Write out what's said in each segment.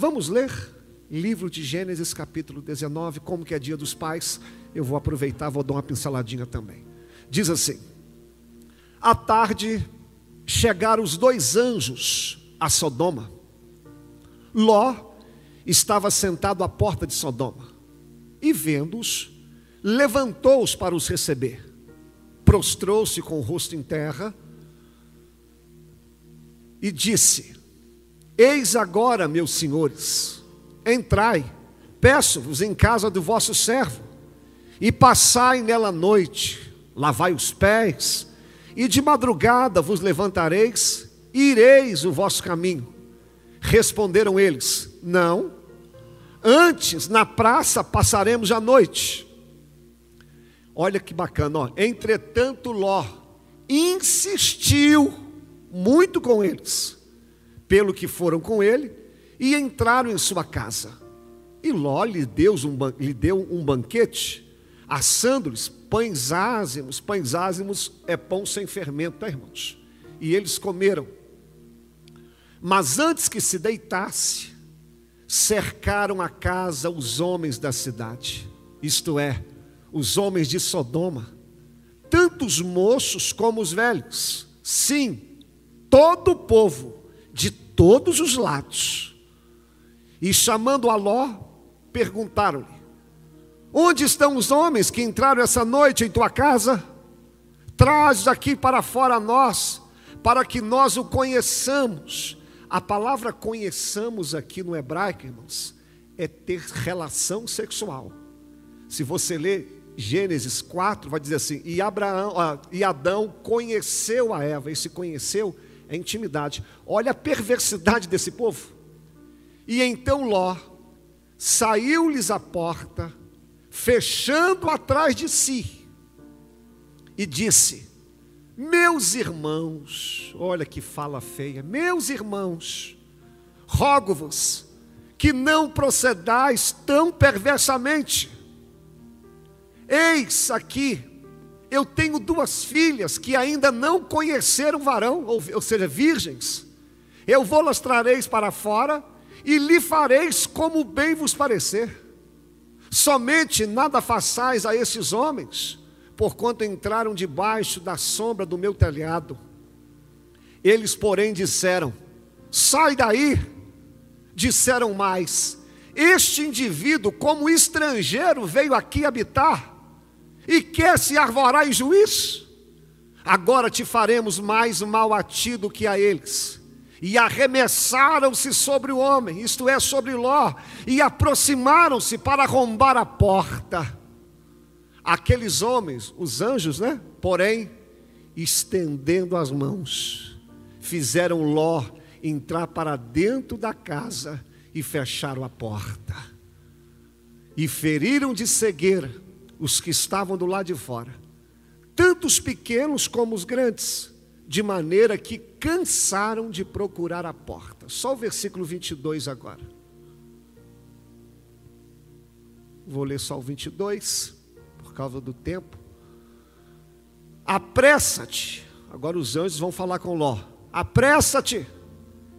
Vamos ler livro de Gênesis, capítulo 19, como que é dia dos pais. Eu vou aproveitar, vou dar uma pinceladinha também. Diz assim: À tarde chegaram os dois anjos a Sodoma. Ló estava sentado à porta de Sodoma e, vendo-os, levantou-os para os receber. Prostrou-se com o rosto em terra e disse: Eis agora, meus senhores, entrai, peço-vos em casa do vosso servo, e passai nela a noite, lavai os pés, e de madrugada vos levantareis, e ireis o vosso caminho. Responderam eles: Não, antes na praça passaremos a noite. Olha que bacana, ó. Entretanto, Ló insistiu muito com eles pelo que foram com ele, e entraram em sua casa. E Ló lhe deu um, lhe deu um banquete, assando-lhes pães ázimos. Pães ázimos é pão sem fermento, tá, irmãos? E eles comeram. Mas antes que se deitasse, cercaram a casa os homens da cidade, isto é, os homens de Sodoma, tanto os moços como os velhos. Sim, todo o povo de todos os lados. E chamando a Ló, perguntaram-lhe: Onde estão os homens que entraram essa noite em tua casa? Traz aqui para fora nós, para que nós o conheçamos. A palavra conheçamos aqui no hebraico, irmãos, é ter relação sexual. Se você ler Gênesis 4, vai dizer assim: e, Abraão, ah, e Adão conheceu a Eva, e se conheceu é intimidade. Olha a perversidade desse povo. E então Ló saiu-lhes a porta, fechando atrás de si, e disse: Meus irmãos, olha que fala feia, meus irmãos, rogo-vos que não procedais tão perversamente. Eis aqui eu tenho duas filhas que ainda não conheceram varão, ou, ou seja, virgens. Eu vou las trareis para fora e lhe fareis como bem vos parecer. Somente nada façais a esses homens, porquanto entraram debaixo da sombra do meu telhado. Eles, porém, disseram: Sai daí. Disseram mais: Este indivíduo, como estrangeiro, veio aqui habitar e quer se arvorar em juízo? Agora te faremos mais mal a ti do que a eles. E arremessaram-se sobre o homem, isto é, sobre Ló, e aproximaram-se para arrombar a porta. Aqueles homens, os anjos, né? Porém, estendendo as mãos, fizeram Ló entrar para dentro da casa e fecharam a porta. E feriram de cegueira os que estavam do lado de fora, tanto os pequenos como os grandes, de maneira que cansaram de procurar a porta. Só o versículo 22 agora. Vou ler só o 22, por causa do tempo. Apressa-te. Agora os anjos vão falar com Ló. Apressa-te.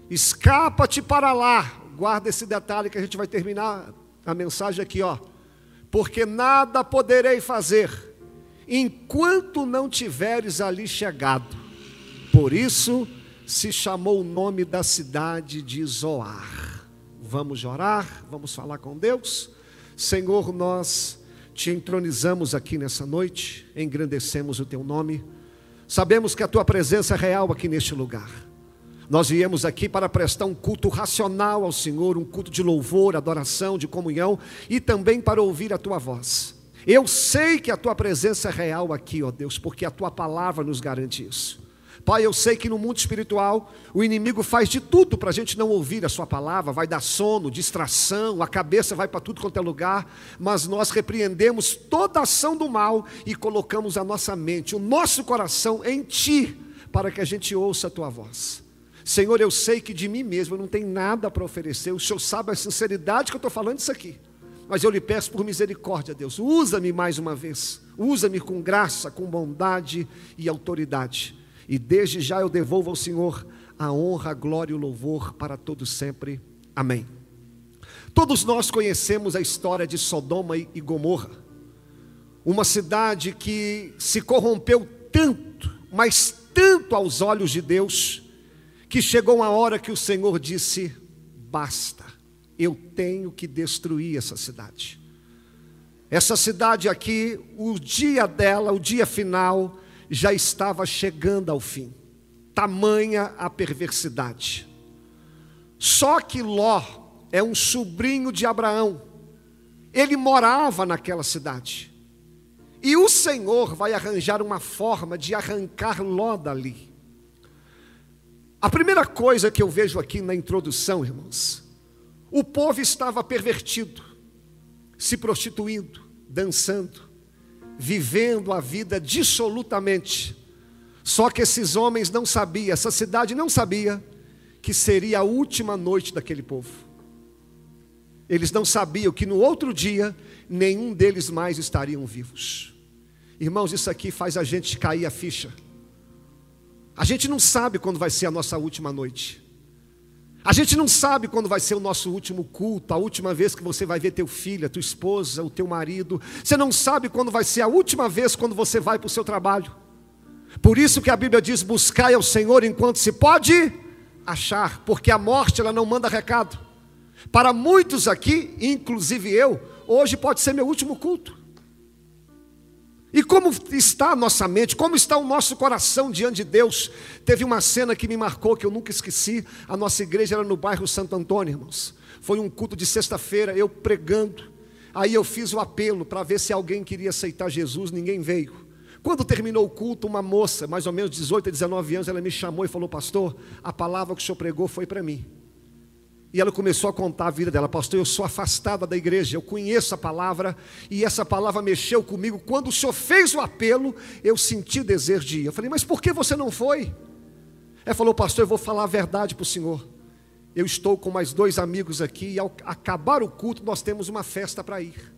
Escapa-te para lá. Guarda esse detalhe que a gente vai terminar a mensagem aqui, ó porque nada poderei fazer enquanto não tiveres ali chegado. Por isso se chamou o nome da cidade de Zoar. Vamos orar, vamos falar com Deus. Senhor, nós te entronizamos aqui nessa noite, engrandecemos o teu nome. Sabemos que a tua presença é real aqui neste lugar. Nós viemos aqui para prestar um culto racional ao Senhor, um culto de louvor, adoração, de comunhão e também para ouvir a tua voz. Eu sei que a tua presença é real aqui, ó Deus, porque a tua palavra nos garante isso. Pai, eu sei que no mundo espiritual o inimigo faz de tudo para a gente não ouvir a Sua palavra, vai dar sono, distração, a cabeça vai para tudo quanto é lugar, mas nós repreendemos toda ação do mal e colocamos a nossa mente, o nosso coração em Ti, para que a gente ouça a Tua voz. Senhor, eu sei que de mim mesmo eu não tenho nada para oferecer, o Senhor sabe a sinceridade que eu estou falando isso aqui. Mas eu lhe peço por misericórdia, Deus, usa-me mais uma vez, usa-me com graça, com bondade e autoridade. E desde já eu devolvo ao Senhor a honra, a glória e o louvor para todos sempre. Amém. Todos nós conhecemos a história de Sodoma e Gomorra, uma cidade que se corrompeu tanto, mas tanto aos olhos de Deus, que chegou uma hora que o Senhor disse: basta, eu tenho que destruir essa cidade. Essa cidade aqui, o dia dela, o dia final, já estava chegando ao fim. Tamanha a perversidade. Só que Ló é um sobrinho de Abraão. Ele morava naquela cidade. E o Senhor vai arranjar uma forma de arrancar Ló dali. A primeira coisa que eu vejo aqui na introdução, irmãos, o povo estava pervertido, se prostituindo, dançando, vivendo a vida dissolutamente. Só que esses homens não sabiam, essa cidade não sabia que seria a última noite daquele povo. Eles não sabiam que no outro dia nenhum deles mais estariam vivos. Irmãos, isso aqui faz a gente cair a ficha. A gente não sabe quando vai ser a nossa última noite. A gente não sabe quando vai ser o nosso último culto, a última vez que você vai ver teu filho, a tua esposa, o teu marido. Você não sabe quando vai ser a última vez quando você vai para o seu trabalho. Por isso que a Bíblia diz: buscai ao Senhor enquanto se pode achar, porque a morte ela não manda recado. Para muitos aqui, inclusive eu, hoje pode ser meu último culto. E como está a nossa mente, como está o nosso coração diante de Deus? Teve uma cena que me marcou, que eu nunca esqueci. A nossa igreja era no bairro Santo Antônio, irmãos. Foi um culto de sexta-feira, eu pregando. Aí eu fiz o apelo para ver se alguém queria aceitar Jesus, ninguém veio. Quando terminou o culto, uma moça, mais ou menos 18 a 19 anos, ela me chamou e falou: Pastor, a palavra que o senhor pregou foi para mim. E ela começou a contar a vida dela, pastor. Eu sou afastada da igreja, eu conheço a palavra, e essa palavra mexeu comigo. Quando o senhor fez o apelo, eu senti desejo de ir. Eu falei, mas por que você não foi? Ela falou, pastor, eu vou falar a verdade para o senhor. Eu estou com mais dois amigos aqui, e ao acabar o culto, nós temos uma festa para ir.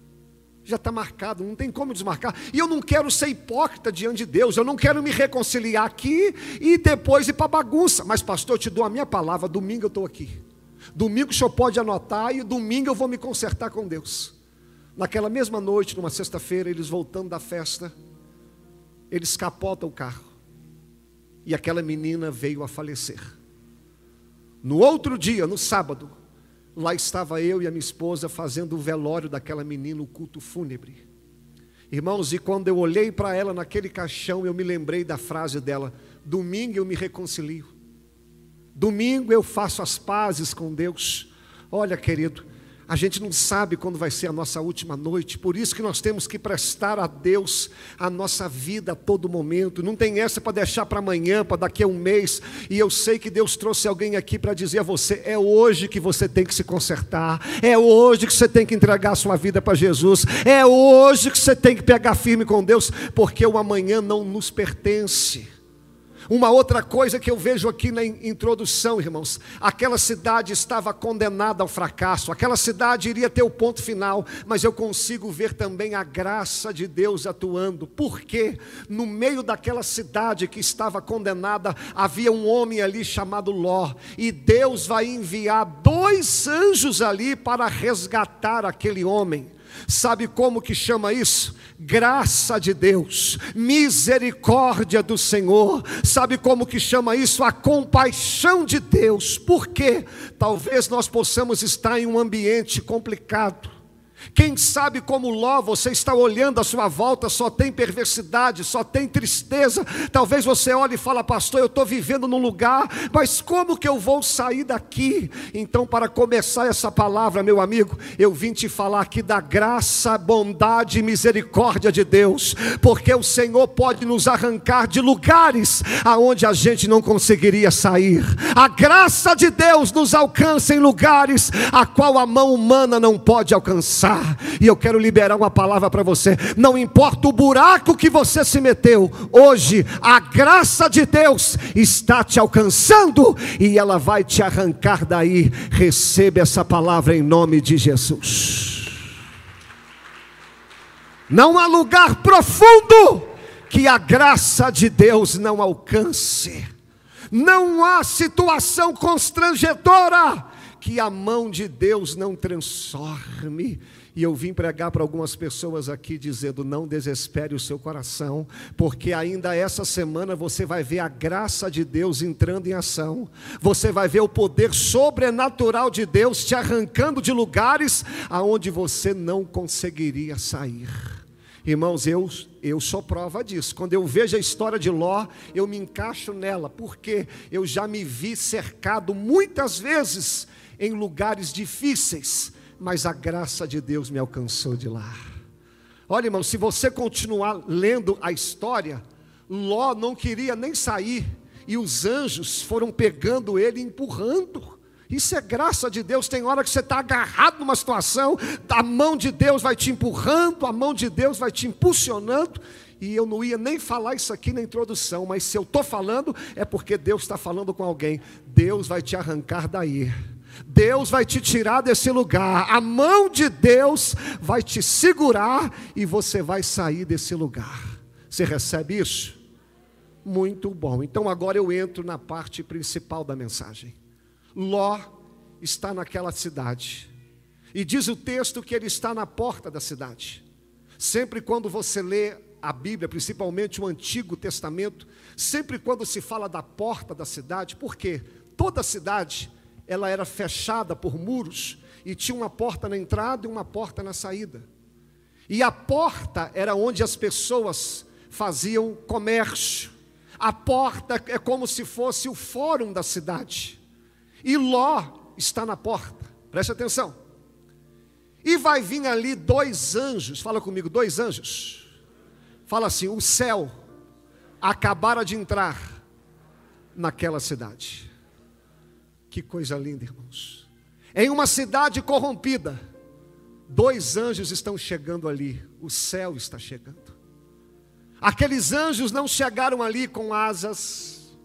Já está marcado, não tem como desmarcar. E eu não quero ser hipócrita diante de Deus, eu não quero me reconciliar aqui e depois ir para bagunça. Mas, pastor, eu te dou a minha palavra, domingo eu estou aqui. Domingo o senhor pode anotar e domingo eu vou me consertar com Deus. Naquela mesma noite, numa sexta-feira, eles voltando da festa, eles capotam o carro. E aquela menina veio a falecer. No outro dia, no sábado, lá estava eu e a minha esposa fazendo o velório daquela menina, o culto fúnebre. Irmãos, e quando eu olhei para ela naquele caixão, eu me lembrei da frase dela: domingo eu me reconcilio. Domingo eu faço as pazes com Deus. Olha, querido, a gente não sabe quando vai ser a nossa última noite, por isso que nós temos que prestar a Deus a nossa vida a todo momento. Não tem essa para deixar para amanhã, para daqui a um mês. E eu sei que Deus trouxe alguém aqui para dizer a você: é hoje que você tem que se consertar, é hoje que você tem que entregar a sua vida para Jesus, é hoje que você tem que pegar firme com Deus, porque o amanhã não nos pertence. Uma outra coisa que eu vejo aqui na introdução, irmãos, aquela cidade estava condenada ao fracasso, aquela cidade iria ter o ponto final, mas eu consigo ver também a graça de Deus atuando, porque no meio daquela cidade que estava condenada, havia um homem ali chamado Ló, e Deus vai enviar dois anjos ali para resgatar aquele homem. Sabe como que chama isso? Graça de Deus, misericórdia do Senhor. Sabe como que chama isso? A compaixão de Deus. Por quê? Talvez nós possamos estar em um ambiente complicado quem sabe como Ló, você está olhando à sua volta, só tem perversidade, só tem tristeza. Talvez você olhe e fale, pastor, eu estou vivendo num lugar, mas como que eu vou sair daqui? Então, para começar essa palavra, meu amigo, eu vim te falar aqui da graça, bondade e misericórdia de Deus, porque o Senhor pode nos arrancar de lugares aonde a gente não conseguiria sair. A graça de Deus nos alcança em lugares a qual a mão humana não pode alcançar. E eu quero liberar uma palavra para você. Não importa o buraco que você se meteu, hoje a graça de Deus está te alcançando e ela vai te arrancar daí. Receba essa palavra em nome de Jesus. Não há lugar profundo que a graça de Deus não alcance. Não há situação constrangedora que a mão de Deus não transforme. E eu vim pregar para algumas pessoas aqui dizendo: não desespere o seu coração, porque ainda essa semana você vai ver a graça de Deus entrando em ação, você vai ver o poder sobrenatural de Deus te arrancando de lugares aonde você não conseguiria sair. Irmãos, eu, eu sou prova disso. Quando eu vejo a história de Ló, eu me encaixo nela, porque eu já me vi cercado muitas vezes em lugares difíceis, mas a graça de Deus me alcançou de lá. Olha, irmão, se você continuar lendo a história, Ló não queria nem sair, e os anjos foram pegando ele e empurrando. Isso é graça de Deus. Tem hora que você está agarrado numa situação, a mão de Deus vai te empurrando, a mão de Deus vai te impulsionando. E eu não ia nem falar isso aqui na introdução, mas se eu estou falando, é porque Deus está falando com alguém. Deus vai te arrancar daí. Deus vai te tirar desse lugar, a mão de Deus vai te segurar e você vai sair desse lugar. Você recebe isso? Muito bom. Então agora eu entro na parte principal da mensagem. Ló está naquela cidade. E diz o texto que ele está na porta da cidade. Sempre quando você lê a Bíblia, principalmente o Antigo Testamento, sempre quando se fala da porta da cidade, porque toda a cidade ela era fechada por muros e tinha uma porta na entrada e uma porta na saída. E a porta era onde as pessoas faziam comércio. A porta é como se fosse o fórum da cidade. E Ló está na porta, preste atenção. E vai vir ali dois anjos, fala comigo, dois anjos. Fala assim: o céu acabara de entrar naquela cidade. Que coisa linda, irmãos. Em uma cidade corrompida, dois anjos estão chegando ali, o céu está chegando. Aqueles anjos não chegaram ali com asas,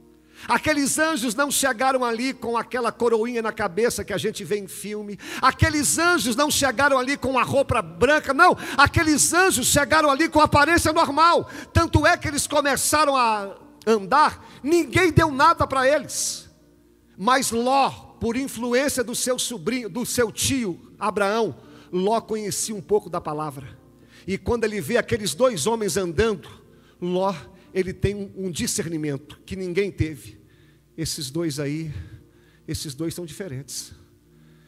Aqueles anjos não chegaram ali com aquela coroinha na cabeça que a gente vê em filme. Aqueles anjos não chegaram ali com a roupa branca. Não, aqueles anjos chegaram ali com aparência normal. Tanto é que eles começaram a andar, ninguém deu nada para eles. Mas Ló, por influência do seu sobrinho, do seu tio Abraão, Ló conhecia um pouco da palavra. E quando ele vê aqueles dois homens andando, Ló ele tem um discernimento que ninguém teve. Esses dois aí, esses dois são diferentes.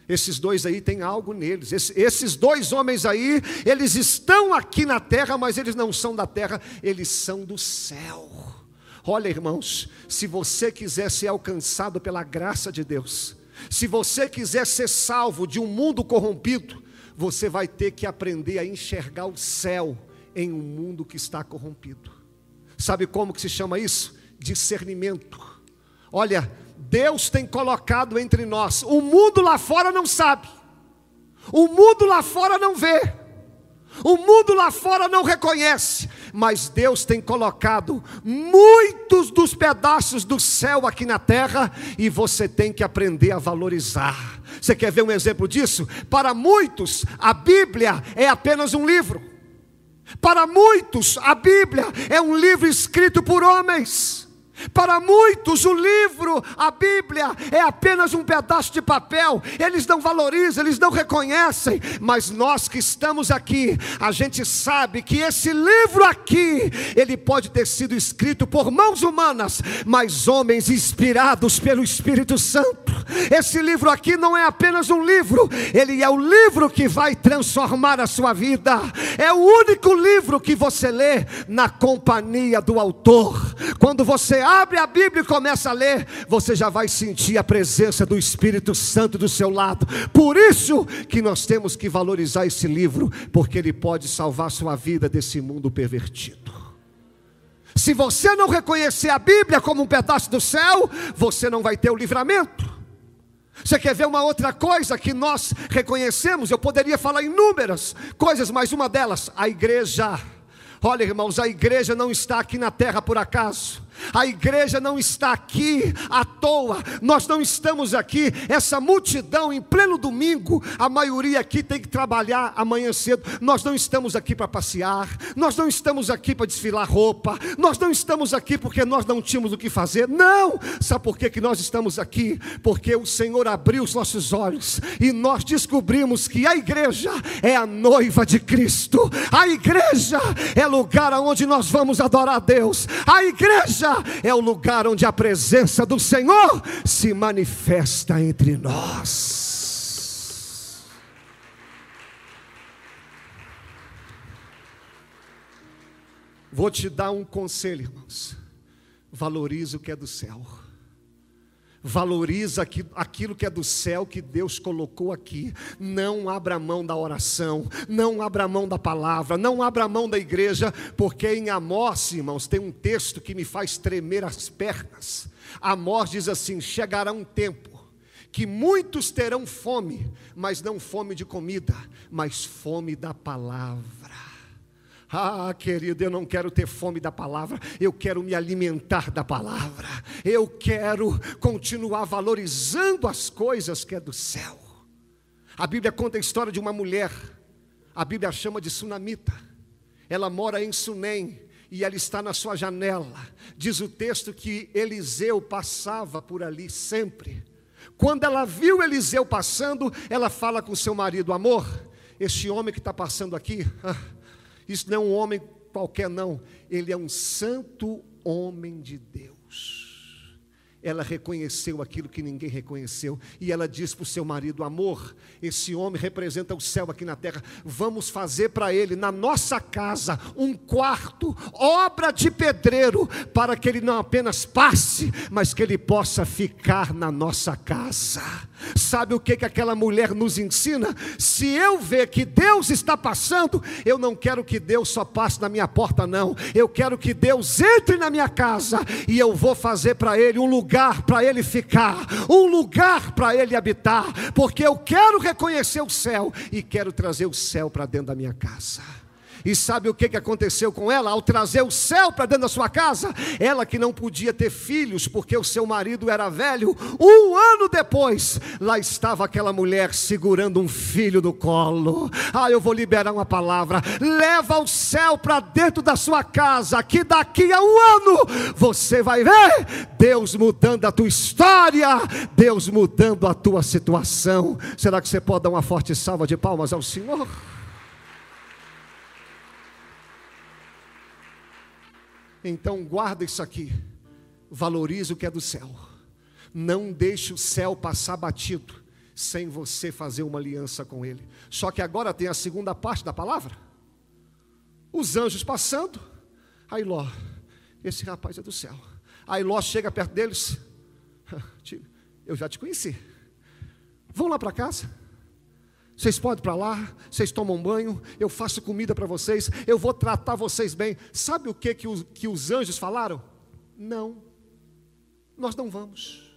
Esses dois aí têm algo neles. esses dois homens aí, eles estão aqui na terra, mas eles não são da terra, eles são do céu. Olha, irmãos, se você quiser ser alcançado pela graça de Deus, se você quiser ser salvo de um mundo corrompido, você vai ter que aprender a enxergar o céu em um mundo que está corrompido. Sabe como que se chama isso? Discernimento. Olha, Deus tem colocado entre nós. O mundo lá fora não sabe. O mundo lá fora não vê. O mundo lá fora não reconhece, mas Deus tem colocado muitos dos pedaços do céu aqui na terra e você tem que aprender a valorizar. Você quer ver um exemplo disso? Para muitos, a Bíblia é apenas um livro. Para muitos, a Bíblia é um livro escrito por homens. Para muitos, o livro, a Bíblia, é apenas um pedaço de papel, eles não valorizam, eles não reconhecem, mas nós que estamos aqui, a gente sabe que esse livro aqui, ele pode ter sido escrito por mãos humanas, mas homens inspirados pelo Espírito Santo. Esse livro aqui não é apenas um livro, ele é o livro que vai transformar a sua vida, é o único livro que você lê na companhia do autor. Quando você abre a Bíblia e começa a ler, você já vai sentir a presença do Espírito Santo do seu lado. Por isso que nós temos que valorizar esse livro, porque ele pode salvar sua vida desse mundo pervertido. Se você não reconhecer a Bíblia como um pedaço do céu, você não vai ter o livramento. Você quer ver uma outra coisa que nós reconhecemos? Eu poderia falar inúmeras coisas, mas uma delas, a igreja. Olha, irmãos, a igreja não está aqui na terra por acaso. A igreja não está aqui à toa, nós não estamos aqui, essa multidão em pleno domingo, a maioria aqui tem que trabalhar amanhã cedo. Nós não estamos aqui para passear, nós não estamos aqui para desfilar roupa, nós não estamos aqui porque nós não tínhamos o que fazer. Não! Sabe por que, que nós estamos aqui? Porque o Senhor abriu os nossos olhos e nós descobrimos que a igreja é a noiva de Cristo, a igreja é lugar onde nós vamos adorar a Deus, a igreja é o lugar onde a presença do Senhor se manifesta entre nós. Vou te dar um conselho, irmãos. Valorize o que é do céu. Valoriza aquilo que é do céu que Deus colocou aqui. Não abra mão da oração, não abra mão da palavra, não abra mão da igreja, porque em Amós, irmãos, tem um texto que me faz tremer as pernas. Amós diz assim: chegará um tempo que muitos terão fome, mas não fome de comida, mas fome da palavra. Ah, querido, eu não quero ter fome da palavra, eu quero me alimentar da palavra, eu quero continuar valorizando as coisas que é do céu. A Bíblia conta a história de uma mulher, a Bíblia chama de sunamita, ela mora em Sunem, e ela está na sua janela. Diz o texto que Eliseu passava por ali sempre. Quando ela viu Eliseu passando, ela fala com seu marido: Amor, este homem que está passando aqui, ah, isso não é um homem qualquer, não. Ele é um santo homem de Deus. Ela reconheceu aquilo que ninguém reconheceu. E ela disse para o seu marido: Amor, esse homem representa o céu aqui na terra. Vamos fazer para ele, na nossa casa, um quarto, obra de pedreiro, para que ele não apenas passe, mas que ele possa ficar na nossa casa. Sabe o que, que aquela mulher nos ensina? Se eu ver que Deus está passando, eu não quero que Deus só passe na minha porta, não. Eu quero que Deus entre na minha casa e eu vou fazer para ele um lugar lugar para ele ficar, um lugar para ele habitar, porque eu quero reconhecer o céu e quero trazer o céu para dentro da minha casa. E sabe o que aconteceu com ela? Ao trazer o céu para dentro da sua casa, ela que não podia ter filhos porque o seu marido era velho, um ano depois, lá estava aquela mulher segurando um filho no colo. Ah, eu vou liberar uma palavra: leva o céu para dentro da sua casa, que daqui a um ano você vai ver Deus mudando a tua história, Deus mudando a tua situação. Será que você pode dar uma forte salva de palmas ao Senhor? Então guarda isso aqui. Valorize o que é do céu. Não deixe o céu passar batido sem você fazer uma aliança com ele. Só que agora tem a segunda parte da palavra. Os anjos passando. Aí Ló, esse rapaz é do céu. Aí Ló chega perto deles. Eu já te conheci. Vão lá para casa. Vocês podem para lá, vocês tomam banho, eu faço comida para vocês, eu vou tratar vocês bem. Sabe o que, que, os, que os anjos falaram? Não, nós não vamos.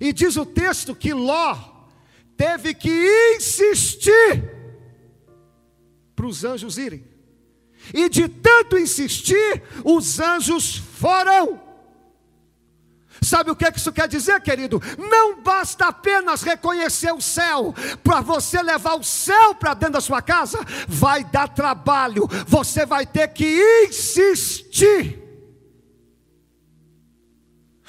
E diz o texto que Ló teve que insistir para os anjos irem. E de tanto insistir, os anjos foram. Sabe o que, é que isso quer dizer, querido? Não basta apenas reconhecer o céu, para você levar o céu para dentro da sua casa, vai dar trabalho, você vai ter que insistir.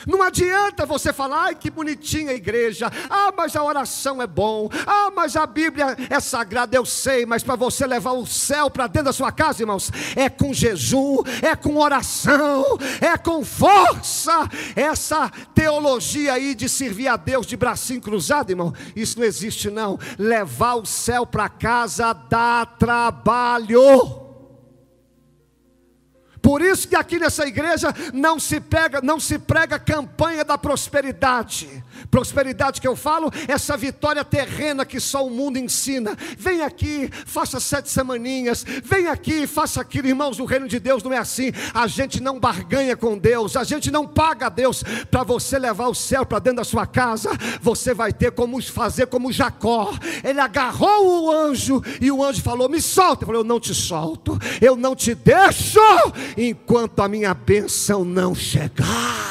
Não adianta você falar, ai que bonitinha a igreja, ah, mas a oração é bom, ah, mas a Bíblia é sagrada, eu sei, mas para você levar o céu para dentro da sua casa, irmãos, é com jejum, é com oração, é com força. Essa teologia aí de servir a Deus de bracinho cruzado, irmão, isso não existe não. Levar o céu para casa dá trabalho. Por isso que aqui nessa igreja não se pega, não se prega campanha da prosperidade. Prosperidade que eu falo, essa vitória terrena que só o mundo ensina. Vem aqui, faça sete semaninhas. Vem aqui, faça aquilo, irmãos. O reino de Deus não é assim. A gente não barganha com Deus. A gente não paga a Deus para você levar o céu para dentro da sua casa. Você vai ter como fazer como Jacó. Ele agarrou o anjo e o anjo falou: Me solta. Ele falou: Eu não te solto. Eu não te deixo enquanto a minha bênção não chegar.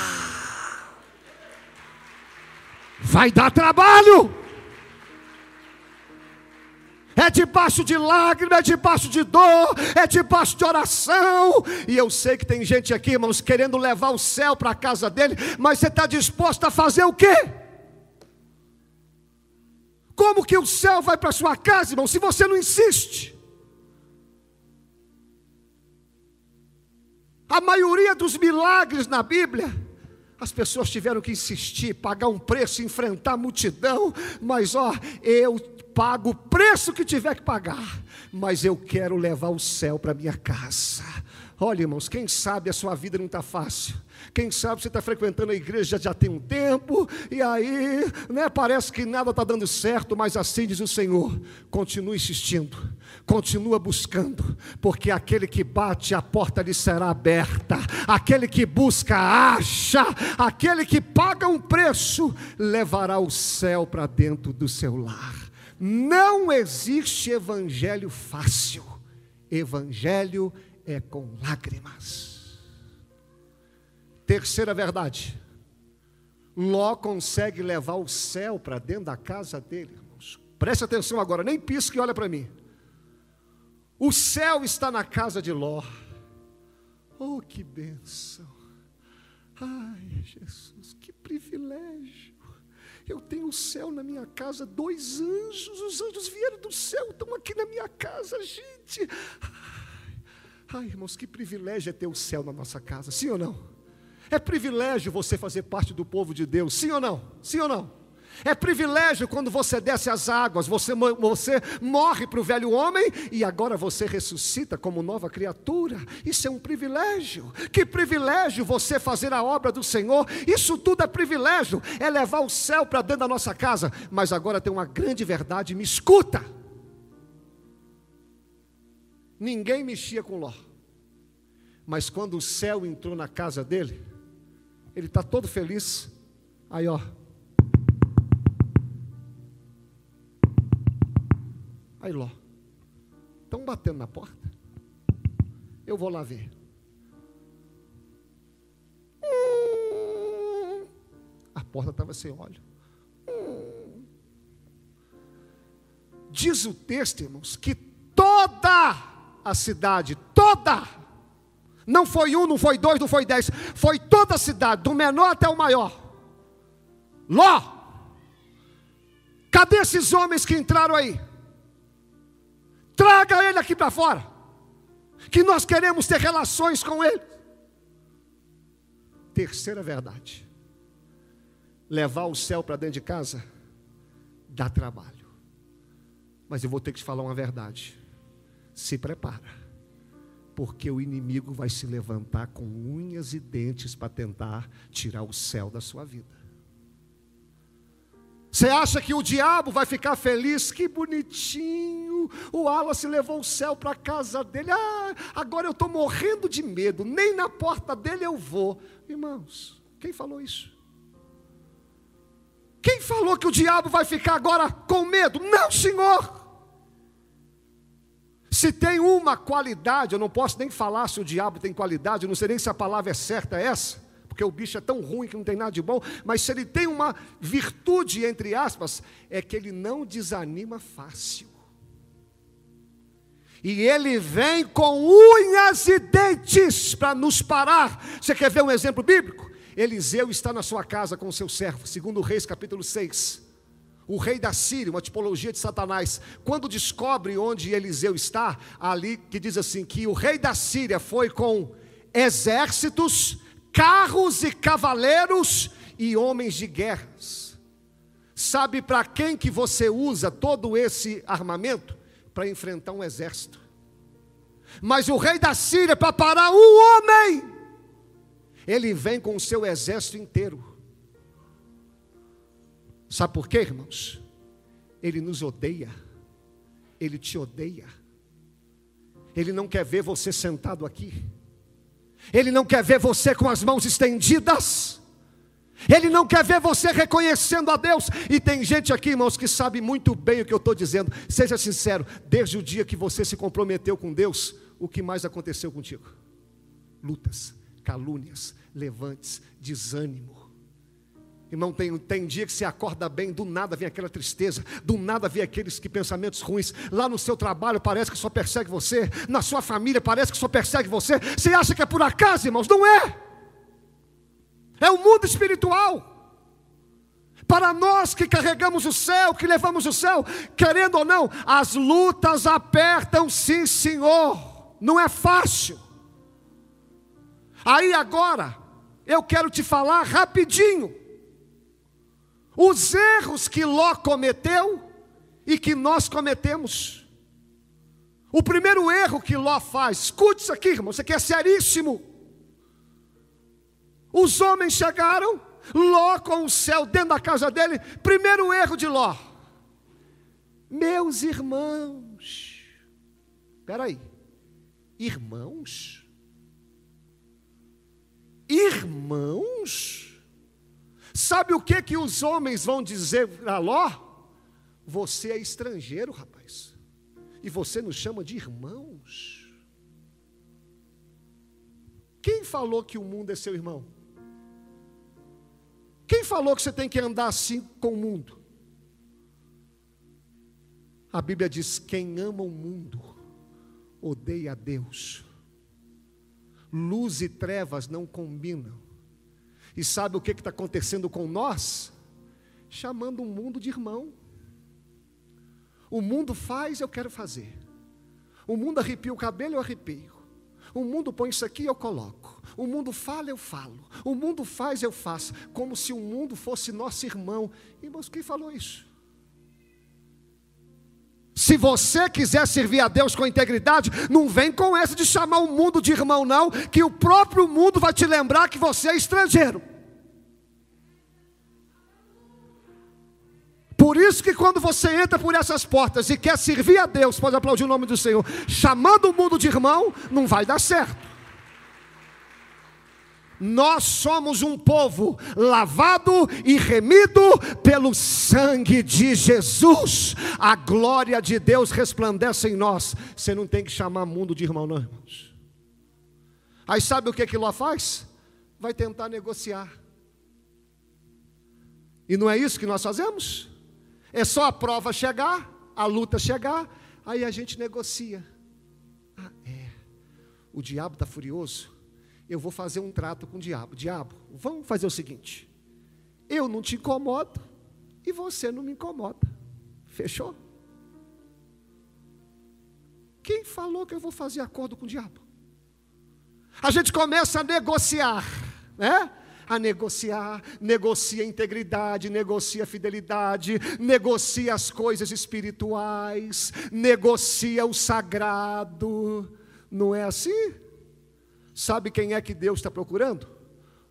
Vai dar trabalho. É debaixo de lágrimas, é debaixo de dor, é debaixo de oração. E eu sei que tem gente aqui, irmãos, querendo levar o céu para a casa dele, mas você está disposto a fazer o quê? Como que o céu vai para a sua casa, irmão, se você não insiste? A maioria dos milagres na Bíblia, as pessoas tiveram que insistir, pagar um preço, enfrentar a multidão, mas ó, eu pago o preço que tiver que pagar, mas eu quero levar o céu para minha casa. Olha, irmãos, quem sabe a sua vida não está fácil. Quem sabe você está frequentando a igreja já tem um tempo, e aí né, parece que nada está dando certo, mas assim diz o Senhor: continue insistindo, continua buscando, porque aquele que bate, a porta lhe será aberta, aquele que busca, acha, aquele que paga um preço, levará o céu para dentro do seu lar. Não existe evangelho fácil, evangelho é com lágrimas. Terceira verdade, Ló consegue levar o céu para dentro da casa dele, irmãos. Preste atenção agora, nem pisque e olha para mim. O céu está na casa de Ló. Oh, que bênção! Ai, Jesus, que privilégio! Eu tenho o céu na minha casa, dois anjos, os anjos vieram do céu, estão aqui na minha casa, gente. Ai, irmãos, que privilégio é ter o céu na nossa casa, sim ou não? É privilégio você fazer parte do povo de Deus, sim ou não? Sim ou não? É privilégio quando você desce as águas, você, você morre para o velho homem e agora você ressuscita como nova criatura. Isso é um privilégio. Que privilégio você fazer a obra do Senhor. Isso tudo é privilégio. É levar o céu para dentro da nossa casa. Mas agora tem uma grande verdade, me escuta. Ninguém mexia com Ló. Mas quando o céu entrou na casa dele, ele está todo feliz. Aí, ó, Aí Ló, estão batendo na porta? Eu vou lá ver. A porta estava sem óleo. Diz o texto, irmãos, que toda a cidade, toda, não foi um, não foi dois, não foi dez, foi toda a cidade, do menor até o maior. Ló, cadê esses homens que entraram aí? Traga ele aqui para fora. Que nós queremos ter relações com ele. Terceira verdade: levar o céu para dentro de casa dá trabalho. Mas eu vou ter que te falar uma verdade. Se prepara, porque o inimigo vai se levantar com unhas e dentes para tentar tirar o céu da sua vida. Você acha que o diabo vai ficar feliz? Que bonitinho! O Wallace levou o céu para a casa dele. Ah, agora eu estou morrendo de medo. Nem na porta dele eu vou. Irmãos, quem falou isso? Quem falou que o diabo vai ficar agora com medo? Não, Senhor! Se tem uma qualidade, eu não posso nem falar se o diabo tem qualidade, eu não sei nem se a palavra é certa é essa porque o bicho é tão ruim que não tem nada de bom, mas se ele tem uma virtude, entre aspas, é que ele não desanima fácil. E ele vem com unhas e dentes para nos parar. Você quer ver um exemplo bíblico? Eliseu está na sua casa com o seu servo, segundo Reis capítulo 6. O rei da Síria, uma tipologia de Satanás, quando descobre onde Eliseu está, ali que diz assim: que o rei da Síria foi com exércitos carros e cavaleiros e homens de guerras. Sabe para quem que você usa todo esse armamento? Para enfrentar um exército. Mas o rei da Síria, para parar um homem, ele vem com o seu exército inteiro. Sabe por quê, irmãos? Ele nos odeia. Ele te odeia. Ele não quer ver você sentado aqui. Ele não quer ver você com as mãos estendidas. Ele não quer ver você reconhecendo a Deus. E tem gente aqui, irmãos, que sabe muito bem o que eu estou dizendo. Seja sincero, desde o dia que você se comprometeu com Deus, o que mais aconteceu contigo? lutas, calúnias, levantes, desânimo. Irmão, tem, tem dia que você acorda bem, do nada vem aquela tristeza, do nada vem aqueles que pensamentos ruins. Lá no seu trabalho parece que só persegue você, na sua família parece que só persegue você. Você acha que é por acaso, irmãos? Não é. É o mundo espiritual. Para nós que carregamos o céu, que levamos o céu, querendo ou não, as lutas apertam, sim, Senhor. Não é fácil. Aí agora, eu quero te falar rapidinho os erros que Ló cometeu e que nós cometemos. O primeiro erro que Ló faz, escute isso aqui, irmão, isso aqui é seríssimo. Os homens chegaram, Ló com o céu dentro da casa dele, primeiro erro de Ló. Meus irmãos, espera aí, irmãos? Irmãos? Sabe o que que os homens vão dizer a Ló? Você é estrangeiro, rapaz. E você nos chama de irmãos. Quem falou que o mundo é seu irmão? Quem falou que você tem que andar assim com o mundo? A Bíblia diz: quem ama o mundo odeia a Deus. Luz e trevas não combinam. E sabe o que está acontecendo com nós? Chamando o mundo de irmão. O mundo faz, eu quero fazer. O mundo arrepia o cabelo, eu arrepio. O mundo põe isso aqui, eu coloco. O mundo fala, eu falo. O mundo faz, eu faço. Como se o mundo fosse nosso irmão. Irmãos, quem falou isso? Se você quiser servir a Deus com integridade, não vem com essa de chamar o mundo de irmão, não, que o próprio mundo vai te lembrar que você é estrangeiro. Por isso que quando você entra por essas portas e quer servir a Deus, pode aplaudir o nome do Senhor, chamando o mundo de irmão, não vai dar certo. Nós somos um povo lavado e remido pelo sangue de Jesus. A glória de Deus resplandece em nós. Você não tem que chamar mundo de irmão, não, irmãos. Aí sabe o que que faz? Vai tentar negociar. E não é isso que nós fazemos? É só a prova chegar, a luta chegar, aí a gente negocia. Ah, é. O diabo está furioso eu vou fazer um trato com o diabo. Diabo, vamos fazer o seguinte: eu não te incomodo e você não me incomoda. Fechou? Quem falou que eu vou fazer acordo com o diabo? A gente começa a negociar, né? A negociar, negocia integridade, negocia fidelidade, negocia as coisas espirituais, negocia o sagrado. Não é assim? Sabe quem é que Deus está procurando?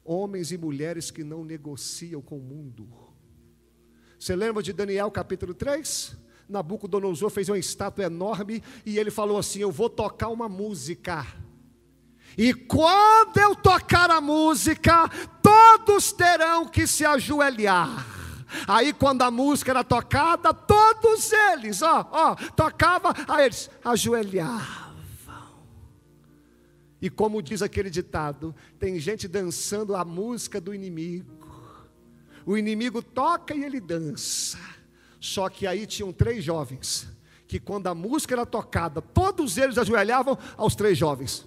Homens e mulheres que não negociam com o mundo. Você lembra de Daniel capítulo 3? Nabucodonosor fez uma estátua enorme e ele falou assim: Eu vou tocar uma música. E quando eu tocar a música, todos terão que se ajoelhar. Aí, quando a música era tocada, todos eles, ó, ó, tocava, aí eles ajoelhar. E como diz aquele ditado, tem gente dançando a música do inimigo. O inimigo toca e ele dança. Só que aí tinham três jovens, que quando a música era tocada, todos eles ajoelhavam aos três jovens.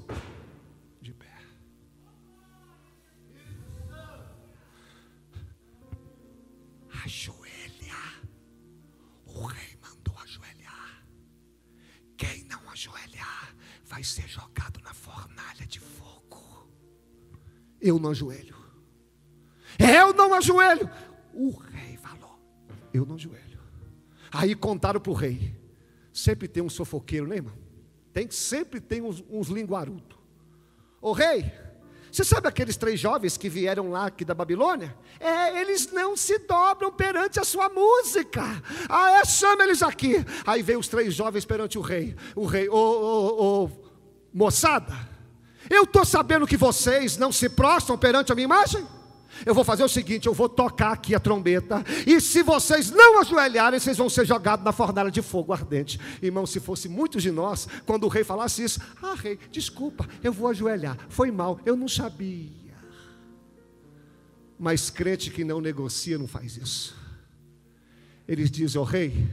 Ajoelha. O rei mandou ajoelhar. Quem não ajoelhar vai ser jogado na fornalha de fogo. Eu não ajoelho. Eu não ajoelho. O rei falou: Eu não ajoelho. Aí contaram para o rei. Sempre tem um sofoqueiro, né, irmão? Tem, sempre tem uns, uns linguarudos. Ô rei, você sabe aqueles três jovens que vieram lá aqui da Babilônia? É, eles não se dobram perante a sua música. Ah, é, chama eles aqui. Aí veio os três jovens perante o rei. O rei, ô, ô, ô, moçada, eu estou sabendo que vocês não se prostram perante a minha imagem. Eu vou fazer o seguinte: eu vou tocar aqui a trombeta, e se vocês não ajoelharem, vocês vão ser jogados na fornalha de fogo ardente. Irmão, se fosse muitos de nós, quando o rei falasse isso, ah, rei, desculpa, eu vou ajoelhar, foi mal, eu não sabia. Mas crente que não negocia não faz isso. Eles dizem ao rei: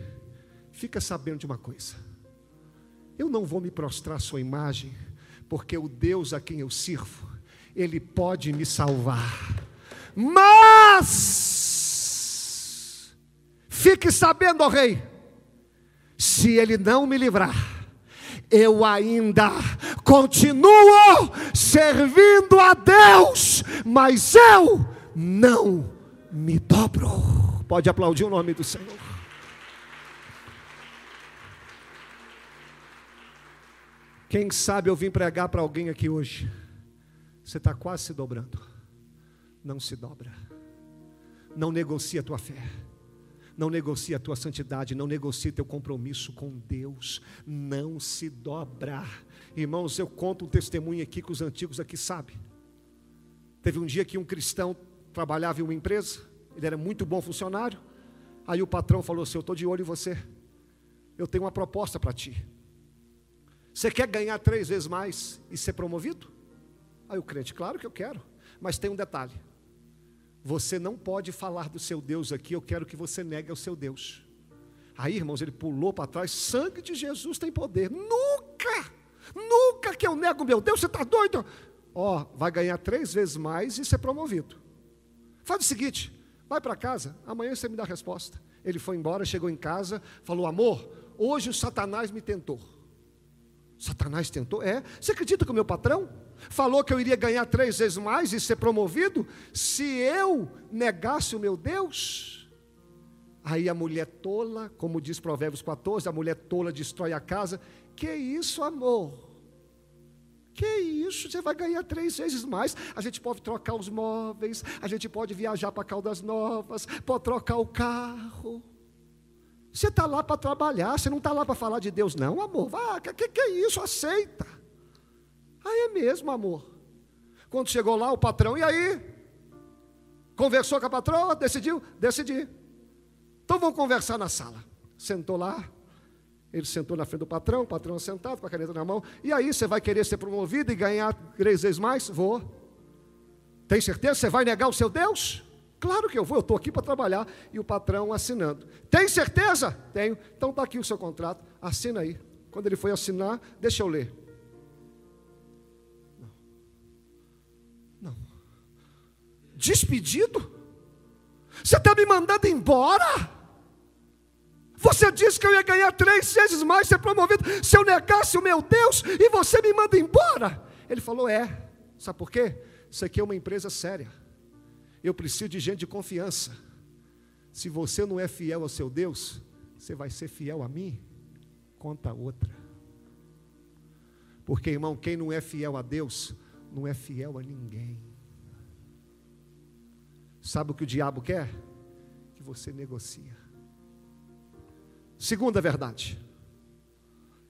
fica sabendo de uma coisa, eu não vou me prostrar à sua imagem, porque o Deus a quem eu sirvo, Ele pode me salvar mas, fique sabendo, ó rei, se ele não me livrar, eu ainda continuo servindo a Deus, mas eu não me dobro. Pode aplaudir o nome do Senhor. Quem sabe eu vim pregar para alguém aqui hoje. Você está quase se dobrando não se dobra. Não negocia a tua fé. Não negocia a tua santidade, não negocia teu compromisso com Deus, não se dobra. Irmãos, eu conto um testemunho aqui que os antigos aqui sabem. Teve um dia que um cristão trabalhava em uma empresa, ele era muito bom funcionário. Aí o patrão falou assim: Eu estou de olho em você, eu tenho uma proposta para ti. Você quer ganhar três vezes mais e ser promovido? Aí o crente, claro que eu quero, mas tem um detalhe: você não pode falar do seu Deus aqui, eu quero que você negue ao seu Deus. Aí, irmãos, ele pulou para trás, sangue de Jesus tem poder. Nunca, nunca que eu nego meu Deus, você está doido? Ó, vai ganhar três vezes mais e ser promovido. Faz o seguinte, vai para casa, amanhã você me dá a resposta. Ele foi embora, chegou em casa, falou: amor, hoje o Satanás me tentou. Satanás tentou? É. Você acredita que o meu patrão falou que eu iria ganhar três vezes mais e ser promovido se eu negasse o meu Deus? Aí a mulher tola, como diz Provérbios 14, a mulher tola destrói a casa. Que isso, amor? Que isso? Você vai ganhar três vezes mais. A gente pode trocar os móveis, a gente pode viajar para Caldas Novas, pode trocar o carro. Você está lá para trabalhar, você não está lá para falar de Deus, não, amor. Vá, que, que é isso? Aceita. Aí é mesmo, amor. Quando chegou lá, o patrão, e aí? Conversou com a patroa, decidiu? Decidi. Então vamos conversar na sala. Sentou lá, ele sentou na frente do patrão, o patrão sentado, com a caneta na mão. E aí, você vai querer ser promovido e ganhar três vezes mais? Vou. Tem certeza? Você vai negar o seu Deus? Claro que eu vou, eu estou aqui para trabalhar. E o patrão assinando. Tem certeza? Tenho. Então está aqui o seu contrato, assina aí. Quando ele foi assinar, deixa eu ler. Despedido? Você está me mandando embora? Você disse que eu ia ganhar três vezes mais, ser promovido, se eu negasse o meu Deus, e você me manda embora. Ele falou: É. Sabe por quê? Isso aqui é uma empresa séria. Eu preciso de gente de confiança. Se você não é fiel ao seu Deus, você vai ser fiel a mim? Conta outra. Porque, irmão, quem não é fiel a Deus, não é fiel a ninguém. Sabe o que o diabo quer? Que você negocia. Segunda verdade.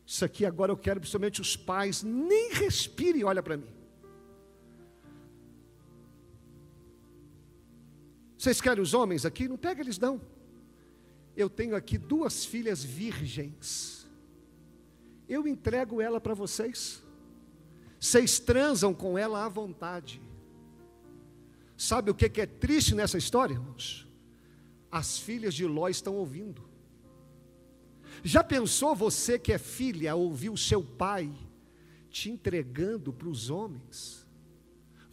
Isso aqui agora eu quero principalmente os pais, nem respire e olha para mim. Vocês querem os homens aqui? Não pega eles não. Eu tenho aqui duas filhas virgens. Eu entrego ela para vocês. Vocês transam com ela à vontade. Sabe o que é triste nessa história, irmãos? As filhas de Ló estão ouvindo. Já pensou você que é filha ouvir o seu pai te entregando para os homens?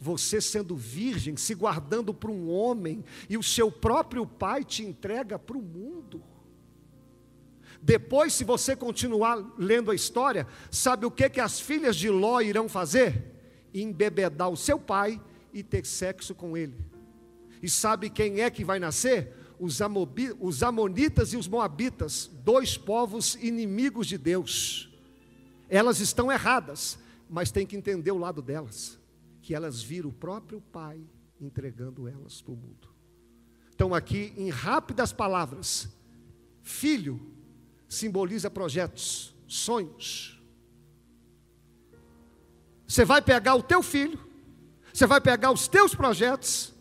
você sendo virgem, se guardando para um homem, e o seu próprio pai te entrega para o mundo. Depois, se você continuar lendo a história, sabe o que, que as filhas de Ló irão fazer? Embebedar o seu pai e ter sexo com ele. E sabe quem é que vai nascer? Os, Amobi, os Amonitas e os Moabitas, dois povos inimigos de Deus. Elas estão erradas, mas tem que entender o lado delas que elas viram o próprio Pai entregando elas para o mundo. Então, aqui, em rápidas palavras, filho simboliza projetos, sonhos. Você vai pegar o teu filho, você vai pegar os teus projetos